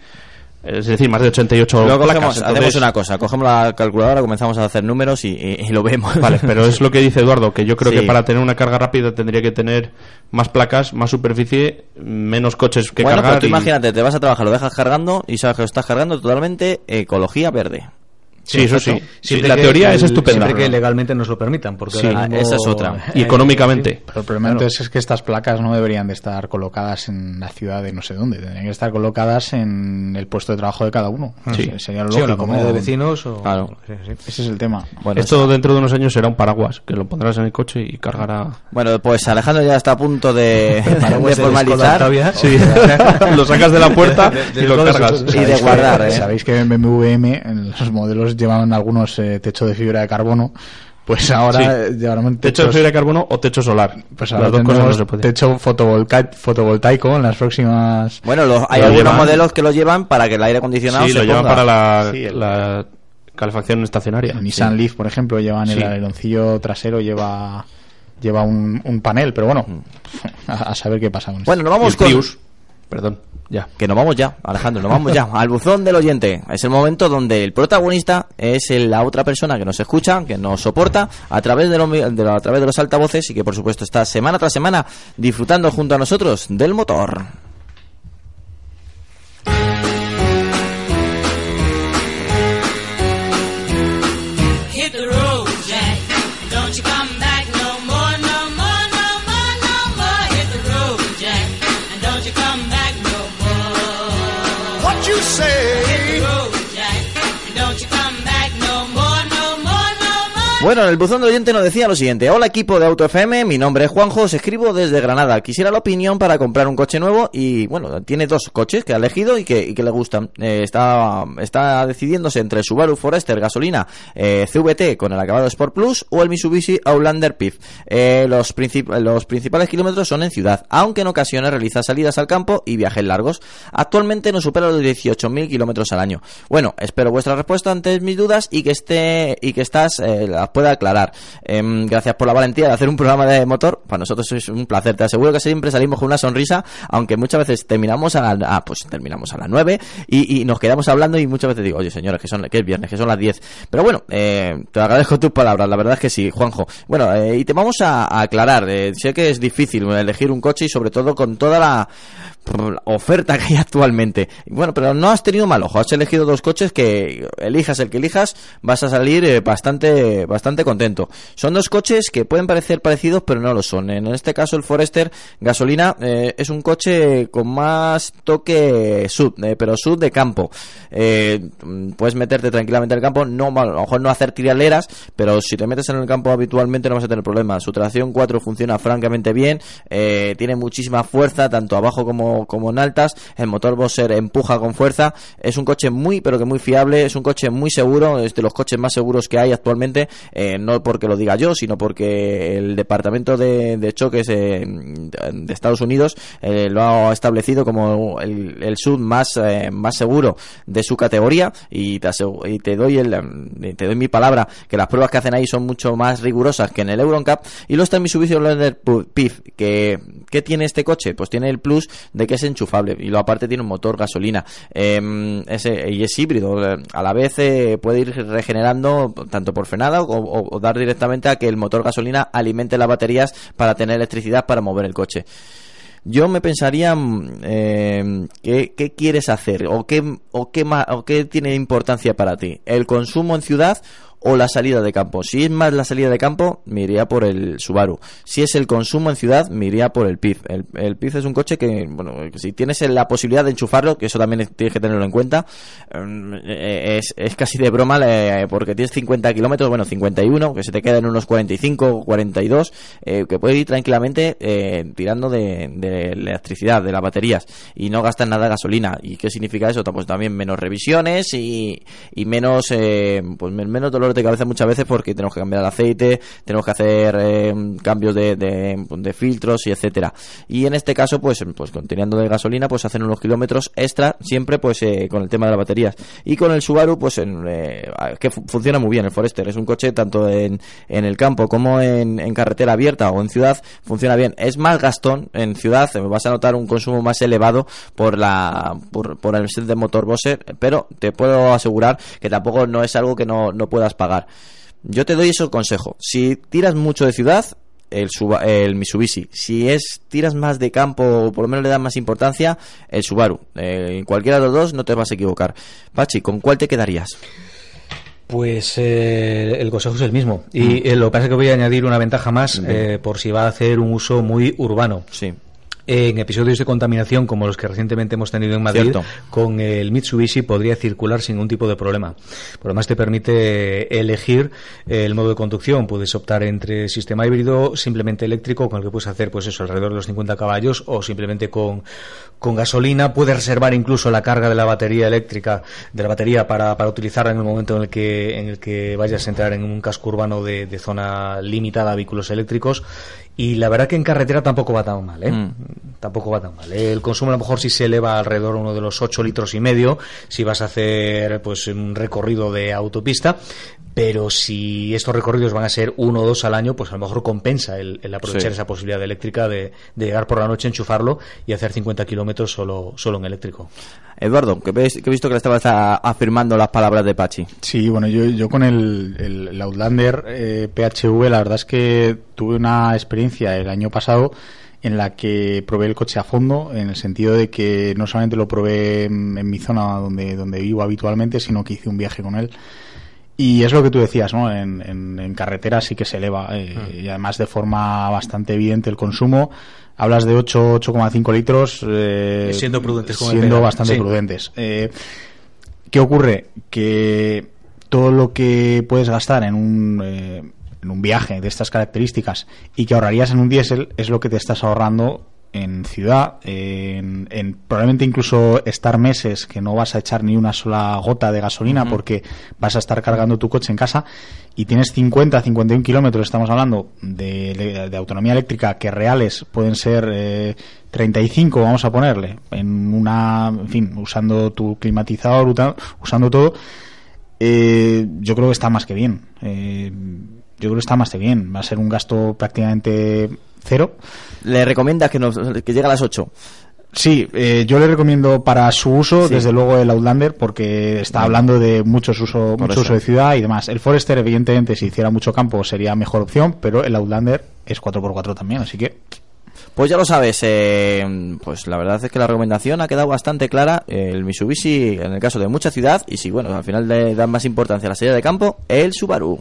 es decir, más de 88 Luego Hacemos una cosa, cogemos la calculadora, comenzamos a hacer números y, lo vemos. Vale, pero es lo que dice Eduardo, que yo creo que para tener una carga rápida tendría que tener más placas, más superficie, menos coches que bueno, cargar. Pero tú imagínate, te vas a trabajar, lo dejas cargando y sabes que lo estás cargando totalmente ecología verde. Sí, eso sí. la teoría es estupenda. Siempre que legalmente nos lo permitan, porque esa es otra. Y económicamente. Pero el problema es que estas placas no deberían de estar colocadas en la ciudad de no sé dónde. Tendrían que estar colocadas en el puesto de trabajo de cada uno. Sí. Sería lo lógico. de vecinos o... Claro. Ese es el tema. Bueno, Esto dentro de unos años será un paraguas, que lo pondrás en el coche y cargará... Bueno, pues Alejandro ya está a punto de, (laughs) de formalizar. Sí. (laughs) lo sacas de la puerta y lo cargas. Y de guardar, ¿eh? Sabéis que en BMW en los modelos llevaban algunos eh, techo de fibra de carbono pues ahora llevarán techo de fibra de carbono o techo solar. Pues ahora dos techo fotovoltaico en las próximas. Bueno, hay algunos modelos que lo llevan para que el aire acondicionado sí, lo llevan para la, calefacción estacionaria. El Nissan Leaf, por ejemplo, llevan el aleroncillo trasero lleva lleva un, panel, pero bueno, mm. (laughs) a, saber qué pasa con Bueno, nos vamos con Perdón, ya. Que nos vamos ya, Alejandro, nos vamos ya al buzón del oyente. Es el momento donde el protagonista es la otra persona que nos escucha, que nos soporta a través de, de a través de los altavoces y que por supuesto está semana tras semana disfrutando junto a nosotros del motor. Bueno, en el buzón de oyente nos decía lo siguiente. Hola equipo de Auto FM, mi nombre es Juanjo, os escribo desde Granada. Quisiera la opinión para comprar un coche nuevo y bueno, tiene dos coches que ha elegido y que, le gustan. Eh, está, decidiéndose entre el Subaru Forester gasolina eh, CVT con el acabado Sport Plus o el Mitsubishi Outlander PIF. Eh, los, los principales kilómetros son en ciudad, aunque en ocasiones realiza salidas al campo y viajes largos. Actualmente no supera los 18.000 kilómetros al año. Bueno, espero vuestra respuesta ante mis dudas y que esté y que estás pueda aclarar. Em, gracias por la valentía de hacer un programa de motor. Para nosotros es un placer. Te aseguro que siempre salimos con una sonrisa, aunque muchas veces terminamos a la, ah, pues terminamos a las 9 y, nos quedamos hablando y muchas veces digo, oye señores, que son que es viernes, que son las 10. Pero bueno, eh, te agradezco tus palabras, la verdad es que sí, Juanjo. Bueno, eh, y te vamos a, aclarar. Eh, sé que es difícil elegir un coche y sobre todo con toda la oferta (laughs) que hay actualmente. Bueno, pero no has tenido mal ojo, has elegido dos coches que elijas el que elijas, vas a salir eh, bastante bastante contento. Son dos coches que pueden parecer parecidos, pero no lo son. En este caso el Forester gasolina eh, es un coche con más toque sud, eh, pero sud de campo. puedes meterte tranquilamente en el campo, no a lo mejor no hacer tiraleras, pero si te metes en el campo habitualmente no vas a tener problemas. Su tracción 4 funciona francamente bien, tiene muchísima fuerza tanto abajo como como, en altas. El motor Bosser empuja con fuerza. Es un coche muy, pero que muy fiable. Es un coche muy seguro. Es de los coches más seguros que hay actualmente. Eh, no porque lo diga yo, sino porque el Departamento de, Choques eh, de Estados Unidos eh, lo ha establecido como el, el sub más, más seguro de su categoría. Y te, y te doy el, te doy mi palabra que las pruebas que hacen ahí son mucho más rigurosas que en el Euroncap. Y lo está mi Mitsubishi Outlander PIF. Que, ¿Qué tiene este coche? Pues tiene el plus de que es enchufable y lo aparte tiene un motor gasolina em, y es híbrido. A la vez eh, puede ir regenerando tanto por frenada o, dar directamente a que el motor gasolina alimente las baterías para tener electricidad para mover el coche yo me pensaría eh, ¿qué, ¿qué, quieres hacer o qué o qué o qué tiene importancia para ti el consumo en ciudad o la salida de campo. Si es más la salida de campo, me iría por el Subaru. Si es el consumo en ciudad, me iría por el PIF. El, el es un coche que, bueno, si tienes la posibilidad de enchufarlo, que eso también tienes que tenerlo en cuenta, eh, es, es, casi de broma porque tienes 50 kilómetros, bueno, 51, que se te quedan unos 45 o 42, eh, que puedes ir tranquilamente eh, tirando de, de, electricidad, de las baterías, y no gastas nada de gasolina. ¿Y qué significa eso? Pues también menos revisiones y, y menos, pues menos dolor de cabeza muchas veces porque tenemos que cambiar el aceite, tenemos que hacer eh, cambios de, filtros y etcétera. Y en este caso, pues, pues conteniendo de gasolina, pues hacen unos kilómetros extra siempre pues eh, con el tema de las baterías. Y con el Subaru, pues en, eh, que funciona muy bien el Forester. Es un coche tanto en, el campo como en, carretera abierta o en ciudad, funciona bien. Es más gastón en ciudad, vas a notar un consumo más elevado por la por, por el set de motor Bose, pero te puedo asegurar que tampoco no es algo que no, no puedas. Yo te doy ese consejo. Si tiras mucho de ciudad, el, el Mitsubishi. Si es tiras más de campo o por lo menos le das más importancia, el Subaru. Eh, en cualquiera de los dos no te vas a equivocar. Pachi, ¿con cuál te quedarías? Pues eh, el consejo es el mismo. Y mm. eh, lo que pasa es que voy a añadir una ventaja más por si va a hacer un uso muy urbano. Sí en episodios de contaminación como los que recientemente hemos tenido en Madrid, con el Mitsubishi podría circular sin ningún tipo de problema. Por lo más te permite elegir el modo de conducción. Puedes optar entre sistema híbrido, simplemente eléctrico, con el que puedes hacer pues eso, alrededor de los 50 caballos, o simplemente con, con gasolina. Puedes reservar incluso la carga de la batería eléctrica, de la batería para, para utilizarla en el momento en el que, en el que vayas a entrar en un casco urbano de, de zona limitada a vehículos eléctricos y la verdad que en carretera tampoco va tan mal, ¿eh? Mm. Tampoco va tan mal. El consumo a lo mejor sí se eleva alrededor de uno de los 8 litros y medio si vas a hacer pues un recorrido de autopista pero si estos recorridos van a ser uno o dos al año, pues a lo mejor compensa el, aprovechar esa posibilidad eléctrica de, llegar por la noche, enchufarlo y hacer 50 kilómetros solo, solo en eléctrico. Eduardo, que, he visto que le estabas afirmando las palabras de Pachi. Sí, bueno, yo, yo con el, el, Outlander eh, PHV, la verdad es que tuve una experiencia el año pasado en la que probé el coche a fondo, en el sentido de que no solamente lo probé en, en mi zona donde, donde vivo habitualmente, sino que hice un viaje con él y es lo que tú decías, ¿no? En, en, carretera sí que se eleva eh, mm. y además de forma bastante evidente el consumo. Hablas de 8, 8,5 litros. Eh, siendo prudentes, siendo bastante prudentes. Eh, ¿Qué ocurre? Que todo lo que puedes gastar en un, en un viaje de estas características y que ahorrarías en un diésel es lo que te estás ahorrando en ciudad, en, probablemente incluso estar meses que no vas a echar ni una sola gota de gasolina porque vas a estar cargando tu coche en casa y tienes 50, 51 kilómetros, estamos hablando de, autonomía eléctrica que reales pueden ser eh, 35, vamos a ponerle, en una, en fin, usando tu climatizador, usando todo, eh, yo creo que está más que bien. Eh, yo creo que está más que bien. Va a ser un gasto prácticamente cero. ¿Le recomienda que, nos, que llegue a las 8? Sí, eh, yo le recomiendo para su uso, desde luego, el Outlander, porque está hablando de muchos uso, mucho uso de ciudad y demás. El Forester, evidentemente, si hiciera mucho campo, sería mejor opción, pero el Outlander es 4x4 también, así que. Pues ya lo sabes, eh, pues la verdad es que la recomendación ha quedado bastante clara. El Mitsubishi, en el caso de mucha ciudad, y si, bueno, al final le dan más importancia a la salida de campo, el Subaru.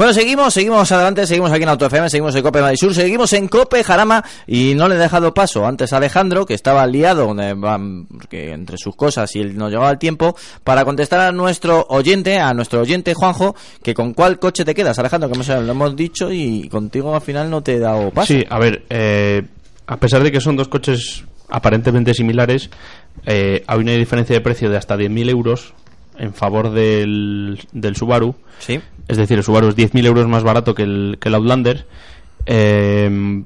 Bueno, seguimos, seguimos adelante, seguimos aquí en Auto FM, seguimos en Cope Madrid Sur, seguimos en Cope Jarama y no le he dejado paso antes a Alejandro, que estaba liado que entre sus cosas y él no llegaba al tiempo, para contestar a nuestro oyente, a nuestro oyente Juanjo, que con cuál coche te quedas, Alejandro, que lo hemos dicho y contigo al final no te he dado paso. Sí, a ver, eh, a pesar de que son dos coches aparentemente similares, eh, hay una diferencia de precio de hasta 10.000 euros en favor del, del Subaru. Sí. Es decir, el Subaru es 10.000 euros más barato que el, Outlander. Eh,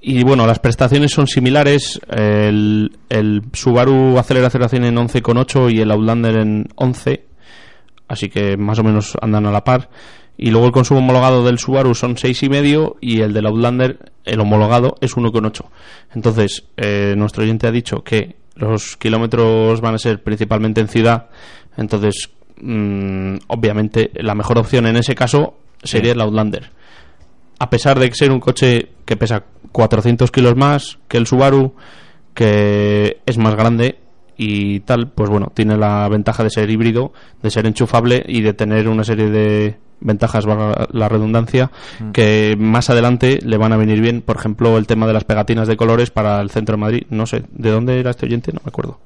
y bueno, las prestaciones son similares. El, el Subaru acelera aceleración en 11,8 y el Outlander en 11. Así que más o menos andan a la par. Y luego el consumo homologado del Subaru son 6,5 y el del Outlander, el homologado, es 1,8. Entonces, eh, nuestro oyente ha dicho que los kilómetros van a ser principalmente en ciudad entonces, mm, obviamente, la mejor opción en ese caso sería el Outlander. A pesar de ser un coche que pesa 400 kilos más que el Subaru, que es más grande y tal, pues bueno, tiene la ventaja de ser híbrido, de ser enchufable y de tener una serie de ventajas, la redundancia, mm. que más adelante le van a venir bien. Por ejemplo, el tema de las pegatinas de colores para el centro de Madrid. No sé, ¿de dónde era este oyente? No me acuerdo.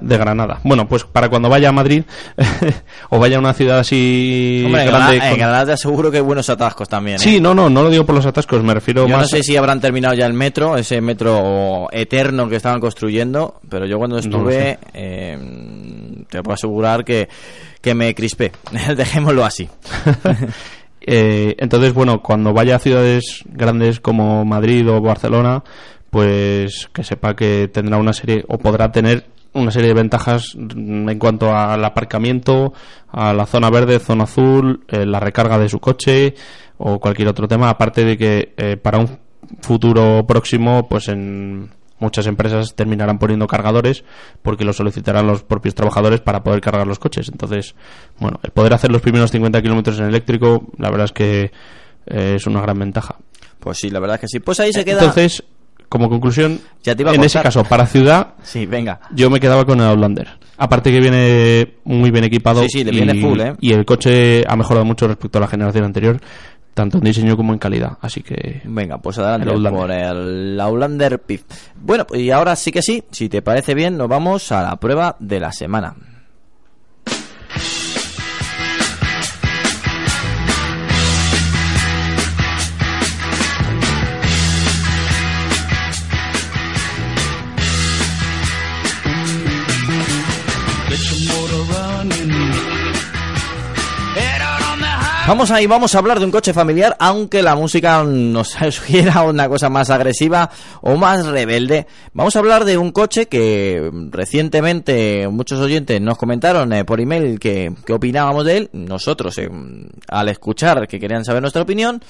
De Granada. Bueno, pues para cuando vaya a Madrid (laughs) o vaya a una ciudad así grande. En Granada, te aseguro que hay buenos atascos también. Sí, ¿eh? no, no, no lo digo por los atascos, me refiero yo más. No sé si habrán terminado ya el metro, ese metro eterno que estaban construyendo, pero yo cuando estuve, eh, te puedo asegurar que que me crispé. (laughs) Dejémoslo así. (laughs) Eh, entonces, bueno, cuando vaya a ciudades grandes como Madrid o Barcelona, pues que sepa que tendrá una serie o podrá tener una serie de ventajas en cuanto al aparcamiento, a la zona verde, zona azul, eh, la recarga de su coche o cualquier otro tema, aparte de que eh, para un futuro próximo, pues en muchas empresas terminarán poniendo cargadores porque lo solicitarán los propios trabajadores para poder cargar los coches. Entonces, bueno, el poder hacer los primeros 50 kilómetros en eléctrico, la verdad es que eh, es una gran ventaja. Pues sí, la verdad es que sí. Pues ahí se queda. Entonces, como conclusión, en ese caso, para ciudad, (laughs) sí, venga. yo me quedaba con el Outlander. Aparte que viene muy bien equipado sí, sí, le viene y, full, ¿eh? y el coche ha mejorado mucho respecto a la generación anterior tanto en diseño como en calidad. Así que. Venga, pues adelante por el Outlander PIF. Bueno, y ahora sí que sí, si te parece bien, nos vamos a la prueba de la semana. Vamos ahí, vamos a hablar de un coche familiar, aunque la música nos (laughs) sugiera una cosa más agresiva o más rebelde. Vamos a hablar de un coche que recientemente muchos oyentes nos comentaron eh, por email que, opinábamos de él. Nosotros, eh, al escuchar que querían saber nuestra opinión,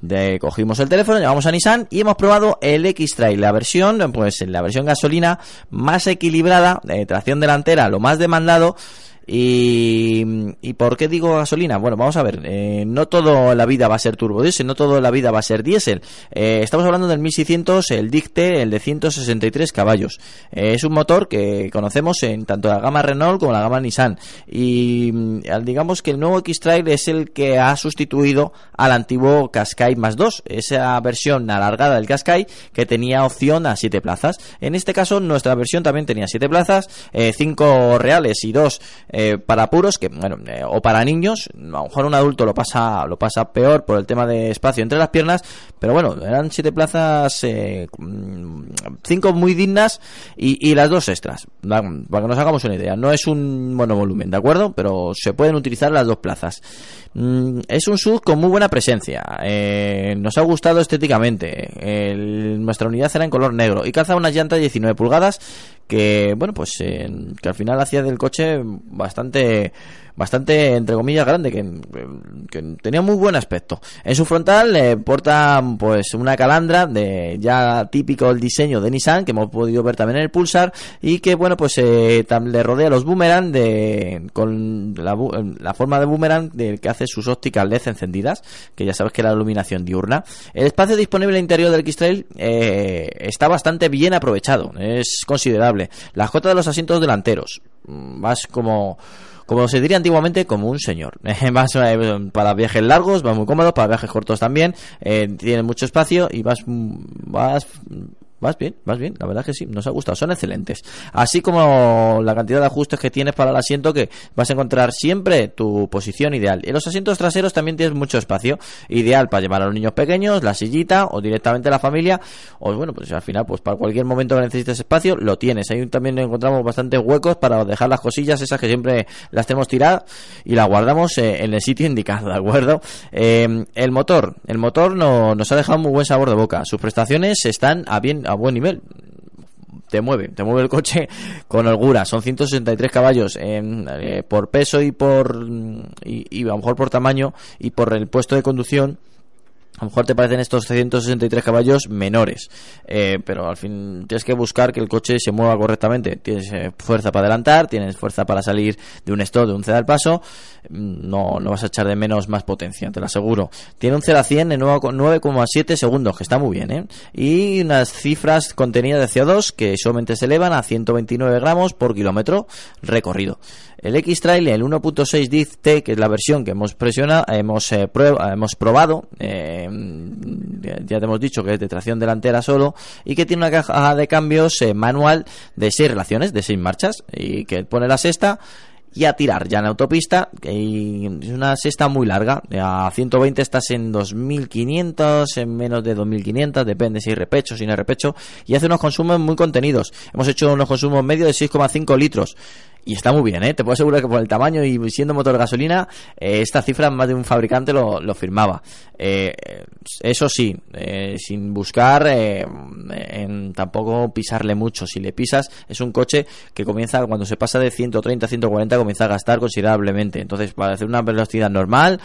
de, cogimos el teléfono, llamamos a Nissan y hemos probado el X-Trail, la versión, pues la versión gasolina más equilibrada, de tracción delantera, lo más demandado y, ¿Y por qué digo gasolina? Bueno, vamos a ver, eh, no todo la vida va a ser turbo diésel, no toda la vida va a ser diésel. Eh, estamos hablando del 1600, el Dicte, el de 163 caballos. Eh, es un motor que conocemos en tanto la gama Renault como la gama Nissan. Y mm, digamos que el nuevo X-Trail es el que ha sustituido al antiguo Qashqai más 2, esa versión alargada del Qashqai que tenía opción a 7 plazas. En este caso, nuestra versión también tenía 7 plazas, 5 reales y 2 eh, para puros que bueno eh, o para niños a lo mejor un adulto lo pasa lo pasa peor por el tema de espacio entre las piernas pero bueno eran siete plazas eh, mm, cinco muy dignas y, las dos extras. Para que nos hagamos una idea no es un monovolumen de acuerdo pero se pueden utilizar las dos plazas. Mm, es un sub con muy buena presencia. Nos ha gustado estéticamente. Nuestra unidad era en color negro y calza unas llantas de 19 pulgadas que bueno pues que al final hacía del coche bastante bastante, entre comillas, grande, que, tenía muy buen aspecto. En su frontal le porta pues una calandra de ya típico el diseño de Nissan, que hemos podido ver también en el Pulsar, y que bueno, pues eh, le rodea los boomerang de, con la, forma de boomerang del que hace sus ópticas LED encendidas, que ya sabes que la iluminación diurna. El espacio disponible interior del X-Trail eh, está bastante bien aprovechado, es considerable. La jota de los asientos delanteros, más como como se diría antiguamente, como un señor. (laughs) vas eh, para viajes largos, va muy cómodo, para viajes cortos también, eh, tiene mucho espacio y vas, vas Vas bien, vas bien, la verdad que sí, nos ha gustado, son excelentes. Así como la cantidad de ajustes que tienes para el asiento, que vas a encontrar siempre tu posición ideal. En los asientos traseros también tienes mucho espacio, ideal para llevar a los niños pequeños, la sillita o directamente la familia, o bueno, pues al final, pues para cualquier momento que necesites espacio, lo tienes. Ahí también encontramos bastantes huecos para dejar las cosillas, esas que siempre las tenemos tiradas y las guardamos eh, en el sitio (laughs) indicado, ¿de acuerdo? Eh, el motor, el motor no, nos ha dejado muy buen sabor de boca. Sus prestaciones están a bien a buen nivel te mueve, te mueve el coche (laughs) con holgura. Son 163 caballos eh, por peso y por y, a lo mejor por tamaño y por el puesto de conducción a lo mejor te parecen estos 163 caballos menores, eh, pero al fin tienes que buscar que el coche se mueva correctamente. Tienes eh, fuerza para adelantar, tienes fuerza para salir de un stop, de un ceda al paso. Mm, no, no vas a echar de menos más potencia, te lo aseguro. Tiene un 0 a 100 en 9,7 segundos, que está muy bien, ¿eh? Y unas cifras contenidas de CO2 que solamente se elevan a 129 gramos por kilómetro recorrido. El X-Trail, el 1.6 DIF-T, que es la versión que hemos presionado, hemos, eh, hemos probado, ya te hemos dicho que es de tracción delantera solo, y que tiene una caja de cambios eh, manual de 6 relaciones, de 6 marchas, y que pone la sexta y a tirar ya en autopista y es una sexta muy larga a 120 estás en 2500 en menos de 2500 depende si hay repecho si no hay repecho y hace unos consumos muy contenidos. Hemos hecho unos consumos medios de 6,5 litros y está muy bien, ¿eh? Te puedo asegurar que por el tamaño y siendo motor de gasolina, eh, esta cifra más de un fabricante lo, lo firmaba. Eh, eso sí, eh, sin buscar en tampoco pisarle mucho. Si le pisas, es un coche que comienza, cuando se pasa de 130 a 140, comienza a gastar considerablemente. Entonces, para hacer una velocidad normal,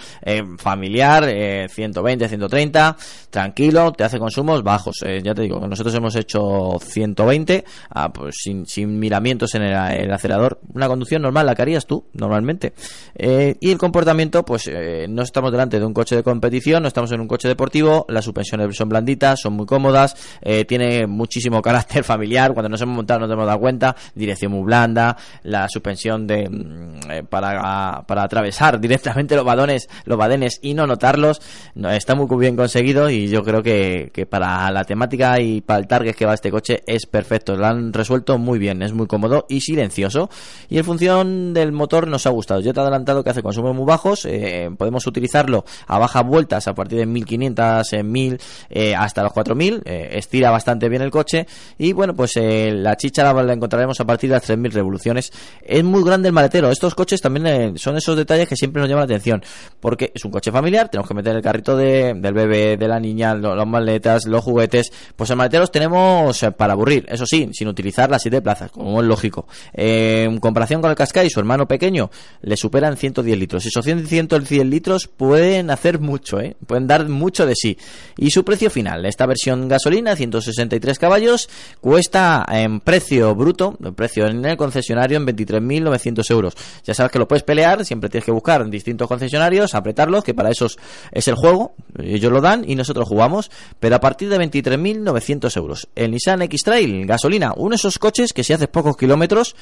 familiar, 120, 130, tranquilo, te hace consumos bajos. ya te digo, nosotros hemos hecho 120, ah, pues sin, sin miramientos en el acelerador una conducción normal, la que harías tú normalmente. Eh, y el comportamiento, pues eh, no estamos delante de un coche de competición, no estamos en un coche deportivo, las suspensiones son blanditas, son muy cómodas, eh, tiene muchísimo (laughs) carácter familiar, cuando nos hemos montado nos hemos dado cuenta, dirección muy blanda, la suspensión de mm, para, para atravesar (laughs) directamente los badones, los badenes y no notarlos, está muy bien conseguido y yo creo que, que para la temática y para el target que va este coche es perfecto, lo han resuelto muy bien, es muy cómodo y silencioso y en función del motor nos ha gustado. Yo te he adelantado que hace consumos muy bajos, eh, podemos utilizarlo a bajas vueltas a partir de 1500, en 1000 eh, hasta los 4000, eh, estira bastante bien el coche y bueno, pues la chicha la, encontraremos a partir de las 3000 revoluciones. Es muy grande el maletero, estos coches también son esos detalles que siempre nos llaman la atención, porque es un coche familiar, tenemos que meter el carrito de, del bebé, de la niña, las maletas, los juguetes, pues en maleteros tenemos para aburrir, eso sí, sin utilizar las 7 plazas, como es lógico. Eh, comparación con el Qashqai, su hermano pequeño, le superan 110 litros. Esos 110 litros pueden hacer mucho, ¿eh? pueden dar mucho de sí. Y su precio final, esta versión gasolina, 163 caballos, cuesta en precio bruto, el precio en el concesionario, en 23.900 euros. Ya sabes que lo puedes pelear, siempre tienes que buscar en distintos concesionarios, apretarlos, que para eso es el juego, ellos lo dan y nosotros jugamos, pero a partir de 23.900 euros. El Nissan X-Trail, gasolina, uno de esos coches que si haces pocos kilómetros,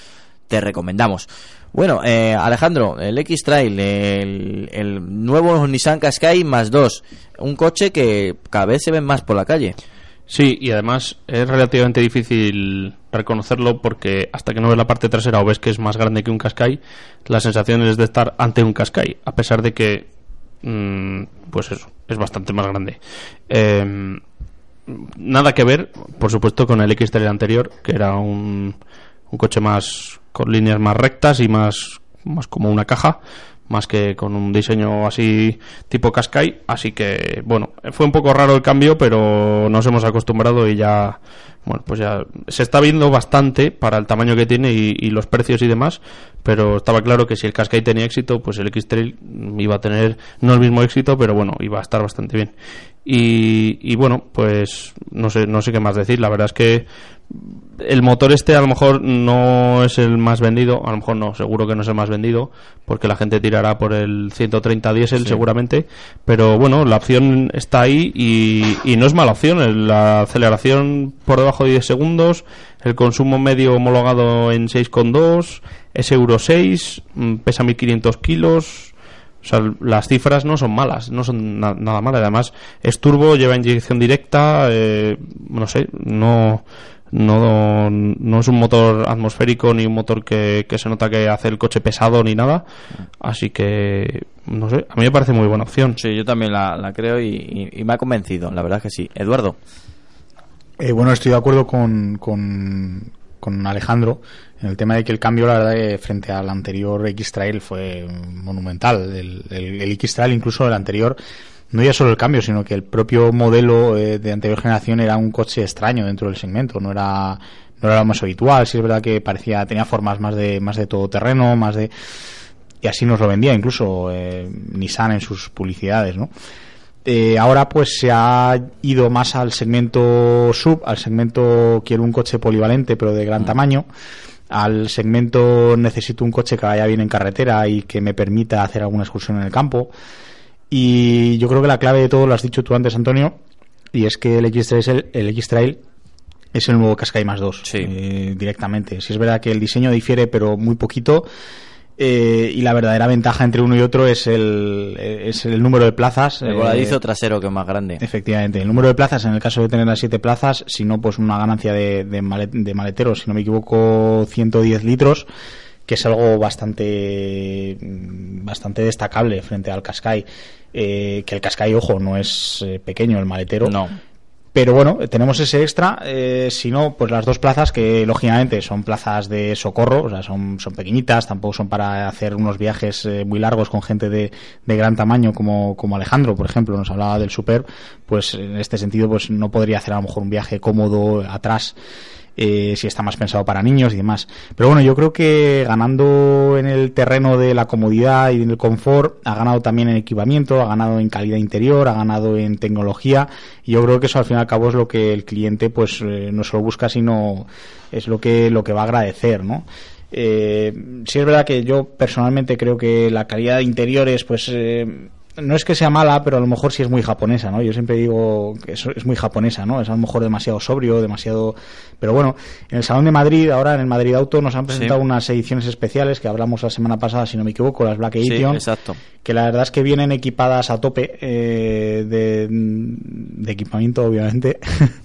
te recomendamos. Bueno, eh, Alejandro, el X-Trail, el, nuevo Nissan Qashqai más dos, un coche que cada vez se ve más por la calle. Sí, y además es relativamente difícil reconocerlo porque hasta que no ves la parte trasera o ves que es más grande que un Qashqai, la sensación es de estar ante un Qashqai, a pesar de que, mm, pues eso, es bastante más grande. Em, nada que ver, por supuesto, con el X-Trail anterior, que era un, un coche más con líneas más rectas y más, más como una caja, más que con un diseño así tipo Qashqai, así que bueno, fue un poco raro el cambio, pero nos hemos acostumbrado y ya bueno, pues ya se está viendo bastante para el tamaño que tiene y, los precios y demás, pero estaba claro que si el Qashqai tenía éxito, pues el X-Trail iba a tener no el mismo éxito, pero bueno, iba a estar bastante bien. Y, y bueno, pues no sé, no sé qué más decir, la verdad es que el motor este a lo mejor no es el más vendido, a lo mejor no, seguro que no es el más vendido, porque la gente tirará por el 130 diésel seguramente, pero bueno, la opción está ahí y, no es mala opción, la aceleración por debajo de 10 segundos, el consumo medio homologado en 6,2, es Euro 6, mm, pesa 1500 kilos, o sea, las cifras no son malas, no son nada malas. Además, es turbo, lleva inyección directa, eh, no sé, no, no, no es un motor atmosférico ni un motor que, se nota que hace el coche pesado ni nada. Así que, no sé, a mí me parece muy buena opción. Sí, yo también la, creo y, me ha convencido, la verdad que sí. Eduardo. Eh, bueno, estoy de acuerdo con, con, con, Alejandro en el tema de que el cambio, la verdad, frente al anterior X-Trail fue monumental. El, el, el X-Trail, incluso el anterior, no ya solo el cambio, sino que el propio modelo eh, de anterior generación era un coche extraño dentro del segmento, no era no era lo más habitual, sí es verdad que parecía tenía formas más de más de todoterreno, más de y así nos lo vendía incluso eh, Nissan en sus publicidades, ¿no? Eh, ahora pues se ha ido más al segmento sub, al segmento quiero un coche polivalente pero de gran mm. tamaño, al segmento necesito un coche que vaya bien en carretera y que me permita hacer alguna excursión en el campo. Y yo creo que la clave de todo lo has dicho tú antes, Antonio, y es que el X-Trail es el, X-Trail es el nuevo Qashqai más 2 eh, directamente. Si es verdad que el diseño difiere, pero muy poquito. Eh, y la verdadera ventaja entre uno y otro es el, es el número de plazas. El voladizo eh, trasero que es más grande. Efectivamente, el número de plazas, en el caso de tener las siete plazas, si no, pues una ganancia de, de, de maletero, si no me equivoco, 110 litros que es algo bastante bastante destacable frente al Qashqai eh, que el Qashqai ojo no es eh, pequeño el maletero no pero bueno, tenemos ese extra, eh, si no, pues las dos plazas que lógicamente son plazas de socorro, o sea, son, son pequeñitas, tampoco son para hacer unos viajes eh, muy largos con gente de, de gran tamaño como, como Alejandro, por ejemplo, nos hablaba del Super, pues en este sentido pues no podría hacer a lo mejor un viaje cómodo atrás eh, si está más pensado para niños y demás. Pero bueno, yo creo que ganando en el terreno de la comodidad y en el confort, ha ganado también en equipamiento, ha ganado en calidad interior, ha ganado en tecnología y yo creo que eso al fin y al cabo es lo que el cliente pues eh, no solo busca, sino es lo que, lo que va a agradecer, ¿no? Eh, sí es verdad que yo personalmente creo que la calidad de interiores pues eh, no es que sea mala, pero a lo mejor sí es muy japonesa, ¿no? Yo siempre digo que es, es muy japonesa, ¿no? Es a lo mejor demasiado sobrio, demasiado... Pero bueno, en el Salón de Madrid, ahora en el Madrid Auto, nos han presentado unas ediciones especiales que hablamos la semana pasada, si no me equivoco, las Black Edition. exacto. Que la verdad es que vienen equipadas a tope eh, de, de, equipamiento, obviamente.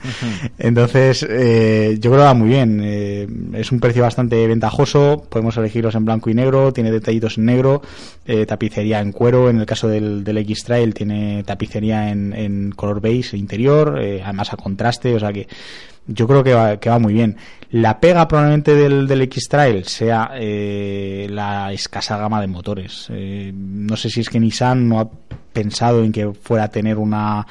(laughs) Entonces, eh, yo creo que va muy bien. Eh, es un precio bastante ventajoso. Podemos elegirlos en blanco y negro, tiene detallitos en negro, eh, tapicería en cuero. En el caso del del X-Trail tiene tapicería en, en color beige interior, eh, además a contraste, o sea que yo creo que va, que va muy bien. La pega probablemente del, del X-Trail sea eh, la escasa gama de motores. Eh, no sé si es que Nissan no ha pensado en que fuera a tener una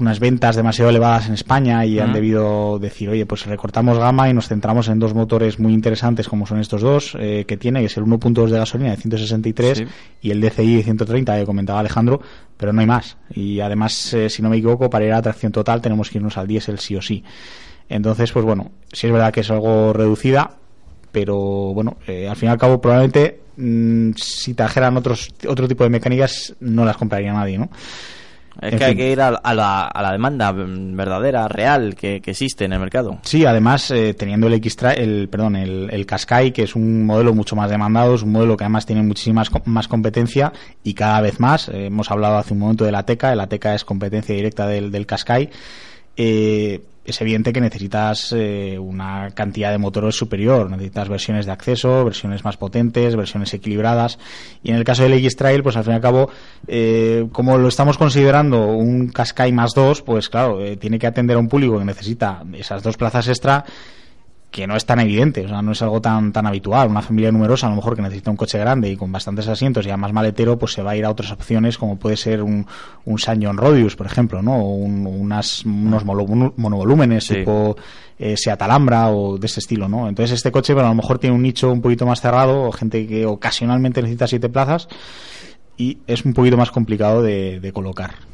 unas ventas demasiado elevadas en España y han debido decir, oye, pues recortamos gama y nos centramos en dos motores muy interesantes como son estos dos eh, que tiene, que es el 1.2 de gasolina de 163 sí. y el DCI de 130 que comentaba Alejandro, pero no hay más. Y además, eh, si no me equivoco, para ir a tracción total tenemos que irnos al diésel sí o sí. Entonces, pues bueno, sí es verdad que es algo reducida, pero bueno, eh, al fin y al cabo probablemente mmm, si trajeran otros otro tipo de mecánicas no las compraría nadie, ¿no? Es en que fin. hay que ir a, a, la, a, la, demanda verdadera, real, que, que, existe en el mercado. Sí, además, eh, teniendo el x el, perdón, el, el Qashqai, que es un modelo mucho más demandado, es un modelo que además tiene muchísima más competencia y cada vez más, eh, hemos hablado hace un momento de la Teca, la Teca es competencia directa del, del Qashqai, eh, es evidente que necesitas eh, una cantidad de motores superior, necesitas versiones de acceso, versiones más potentes, versiones equilibradas. Y en el caso del X-Trail, pues al fin y al cabo, eh, como lo estamos considerando un Qashqai más dos, pues claro, eh, tiene que atender a un público que necesita esas dos plazas extra que no es tan evidente, o sea, no es algo tan tan habitual. Una familia numerosa, a lo mejor que necesita un coche grande y con bastantes asientos y además maletero, pues se va a ir a otras opciones como puede ser un, un San John Rodius, por ejemplo, ¿no? O un, unas, unos monovolúmenes sí. tipo eh, Seat Alhambra o de ese estilo, ¿no? Entonces este coche, bueno, a lo mejor tiene un nicho un poquito más cerrado, o gente que ocasionalmente necesita siete plazas y es un poquito más complicado de, de colocar.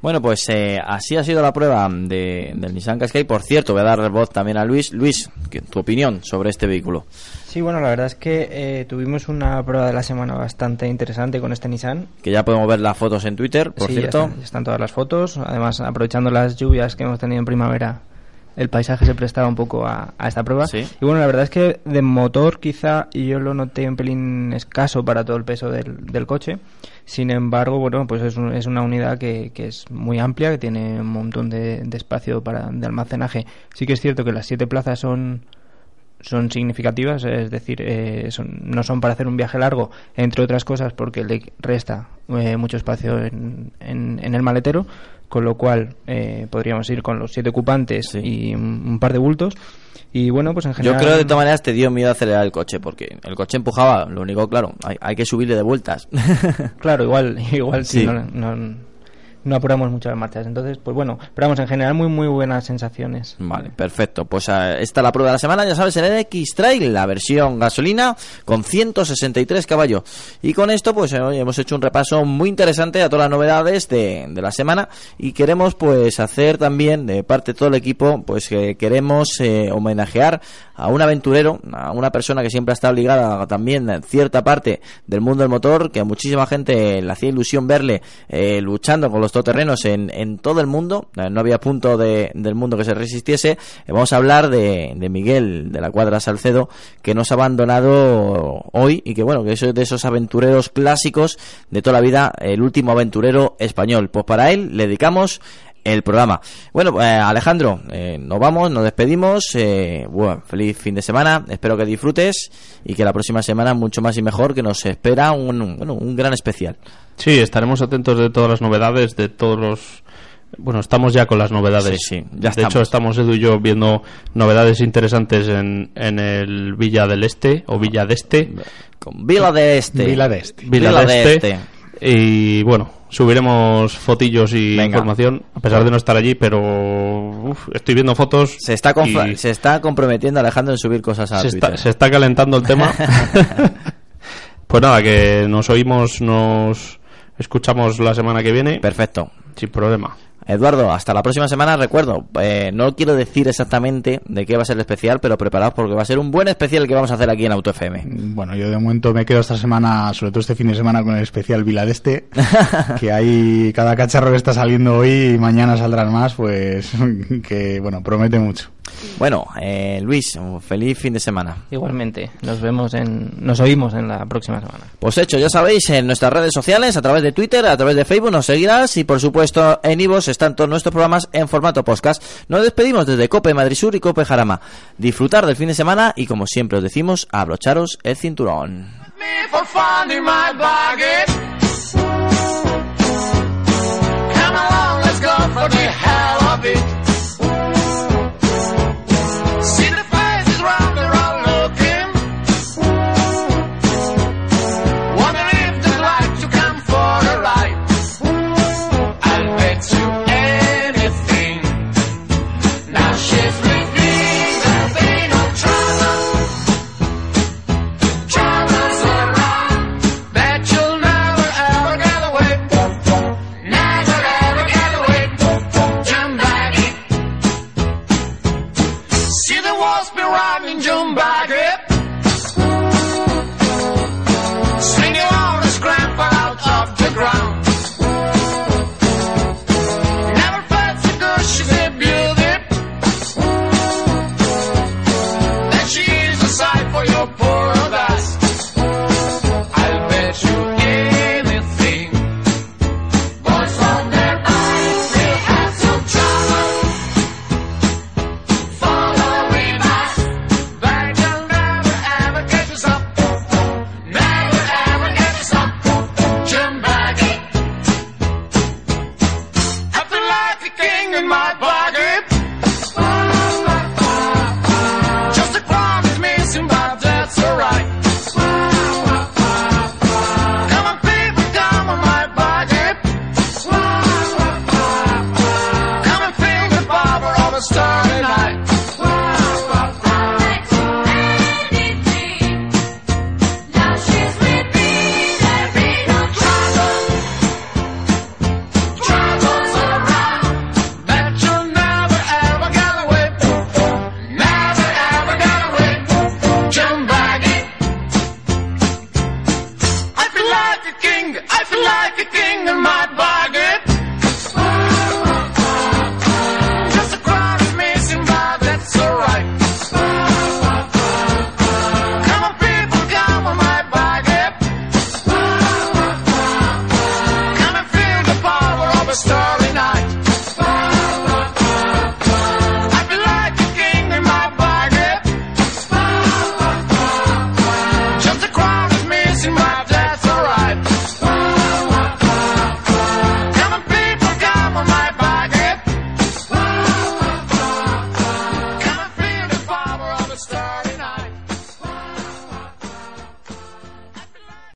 Bueno, pues eh, así ha sido la prueba de, del Nissan Qashqai. Por cierto, voy a dar voz también a Luis. Luis, tu opinión sobre este vehículo. Sí, bueno, la verdad es que eh, tuvimos una prueba de la semana bastante interesante con este Nissan. Que ya podemos ver las fotos en Twitter, por sí, cierto. Ya están, ya están todas las fotos. Además, aprovechando las lluvias que hemos tenido en primavera, el paisaje se prestaba un poco a, a esta prueba. ¿Sí? Y bueno, la verdad es que de motor quizá yo lo noté un pelín escaso para todo el peso del, del coche. Sin embargo, bueno, pues es, un, es una unidad que, que, es muy amplia, que tiene un montón de, de, espacio para, de almacenaje. Sí que es cierto que las siete plazas son son significativas, es decir, eh, son, no son para hacer un viaje largo, entre otras cosas porque le resta eh, mucho espacio en, en, en, el maletero, con lo cual eh, podríamos ir con los siete ocupantes sí. y un, un, par de bultos. Y bueno, pues en general. Yo creo de todas maneras te dio miedo acelerar el coche, porque el coche empujaba, lo único, claro, hay, hay que subirle de vueltas. claro, igual, (laughs) igual sí. no, no no apuramos mucho las marchas. Entonces, pues bueno, pero vamos, en general muy muy buenas sensaciones. Vale, perfecto. Pues uh, esta es la prueba de la semana, ya sabes, el X-Trail, la versión gasolina con 163 caballos. Y con esto, pues eh, hemos hecho un repaso muy interesante a todas las novedades de, de, la semana y queremos pues hacer también de parte de todo el equipo, pues que queremos eh, homenajear a un aventurero, a una persona que siempre ha estado ligada también en cierta parte del mundo del motor, que a muchísima gente le hacía ilusión verle eh, luchando con los todoterrenos en, en todo el mundo, eh, no había punto de, del mundo que se resistiese. Eh, vamos a hablar de, de, Miguel de la Cuadra Salcedo, que nos ha abandonado hoy y que bueno, que es de esos aventureros clásicos de toda la vida, el último aventurero español. Pues para él le dedicamos el programa. Bueno, eh, Alejandro, nos vamos, nos despedimos. Eh, feliz fin de semana. Espero que disfrutes y que la próxima semana mucho más y mejor, que nos espera un, bueno, un gran especial. Sí, estaremos atentos de todas las novedades, de todos los Bueno, estamos ya con las novedades. Sí, sí, ya de hecho, estamos Edu y yo viendo novedades interesantes en, en el Villa del Este o Villa de Este. Con Villa de Este. Villa de Este. Villa, de, este. Y bueno, subiremos fotillos y información, a pesar de no estar allí, pero uf, estoy viendo fotos. Se está, se está comprometiendo Alejandro en subir cosas a se Twitter. Está, se está calentando el tema. (laughs) (laughs) pues nada, que nos oímos, nos escuchamos la semana que viene. Perfecto. Sin problema. Eduardo, hasta la próxima semana. Recuerdo, eh, no quiero decir exactamente de qué va a ser el especial, pero preparaos porque va a ser un buen especial que vamos a hacer aquí en Auto FM. Bueno, yo de momento me quedo esta semana, sobre todo este fin de semana, con el especial Vila de Este, (laughs) que hay cada cacharro que está saliendo hoy y mañana saldrán más, pues (laughs) que, bueno, promete mucho. Bueno, eh, Luis, un feliz fin de semana. Igualmente, nos vemos en, nos oímos en la próxima semana. Pues hecho, ya sabéis, en nuestras redes sociales, a través de Twitter, a través de Facebook, nos seguirás y por supuesto en Ivos están todos nuestros programas en formato podcast. Nos despedimos desde Cope Madrid Sur y Cope Jarama. Disfrutar del fin de semana y como siempre os decimos, abrocharos el cinturón.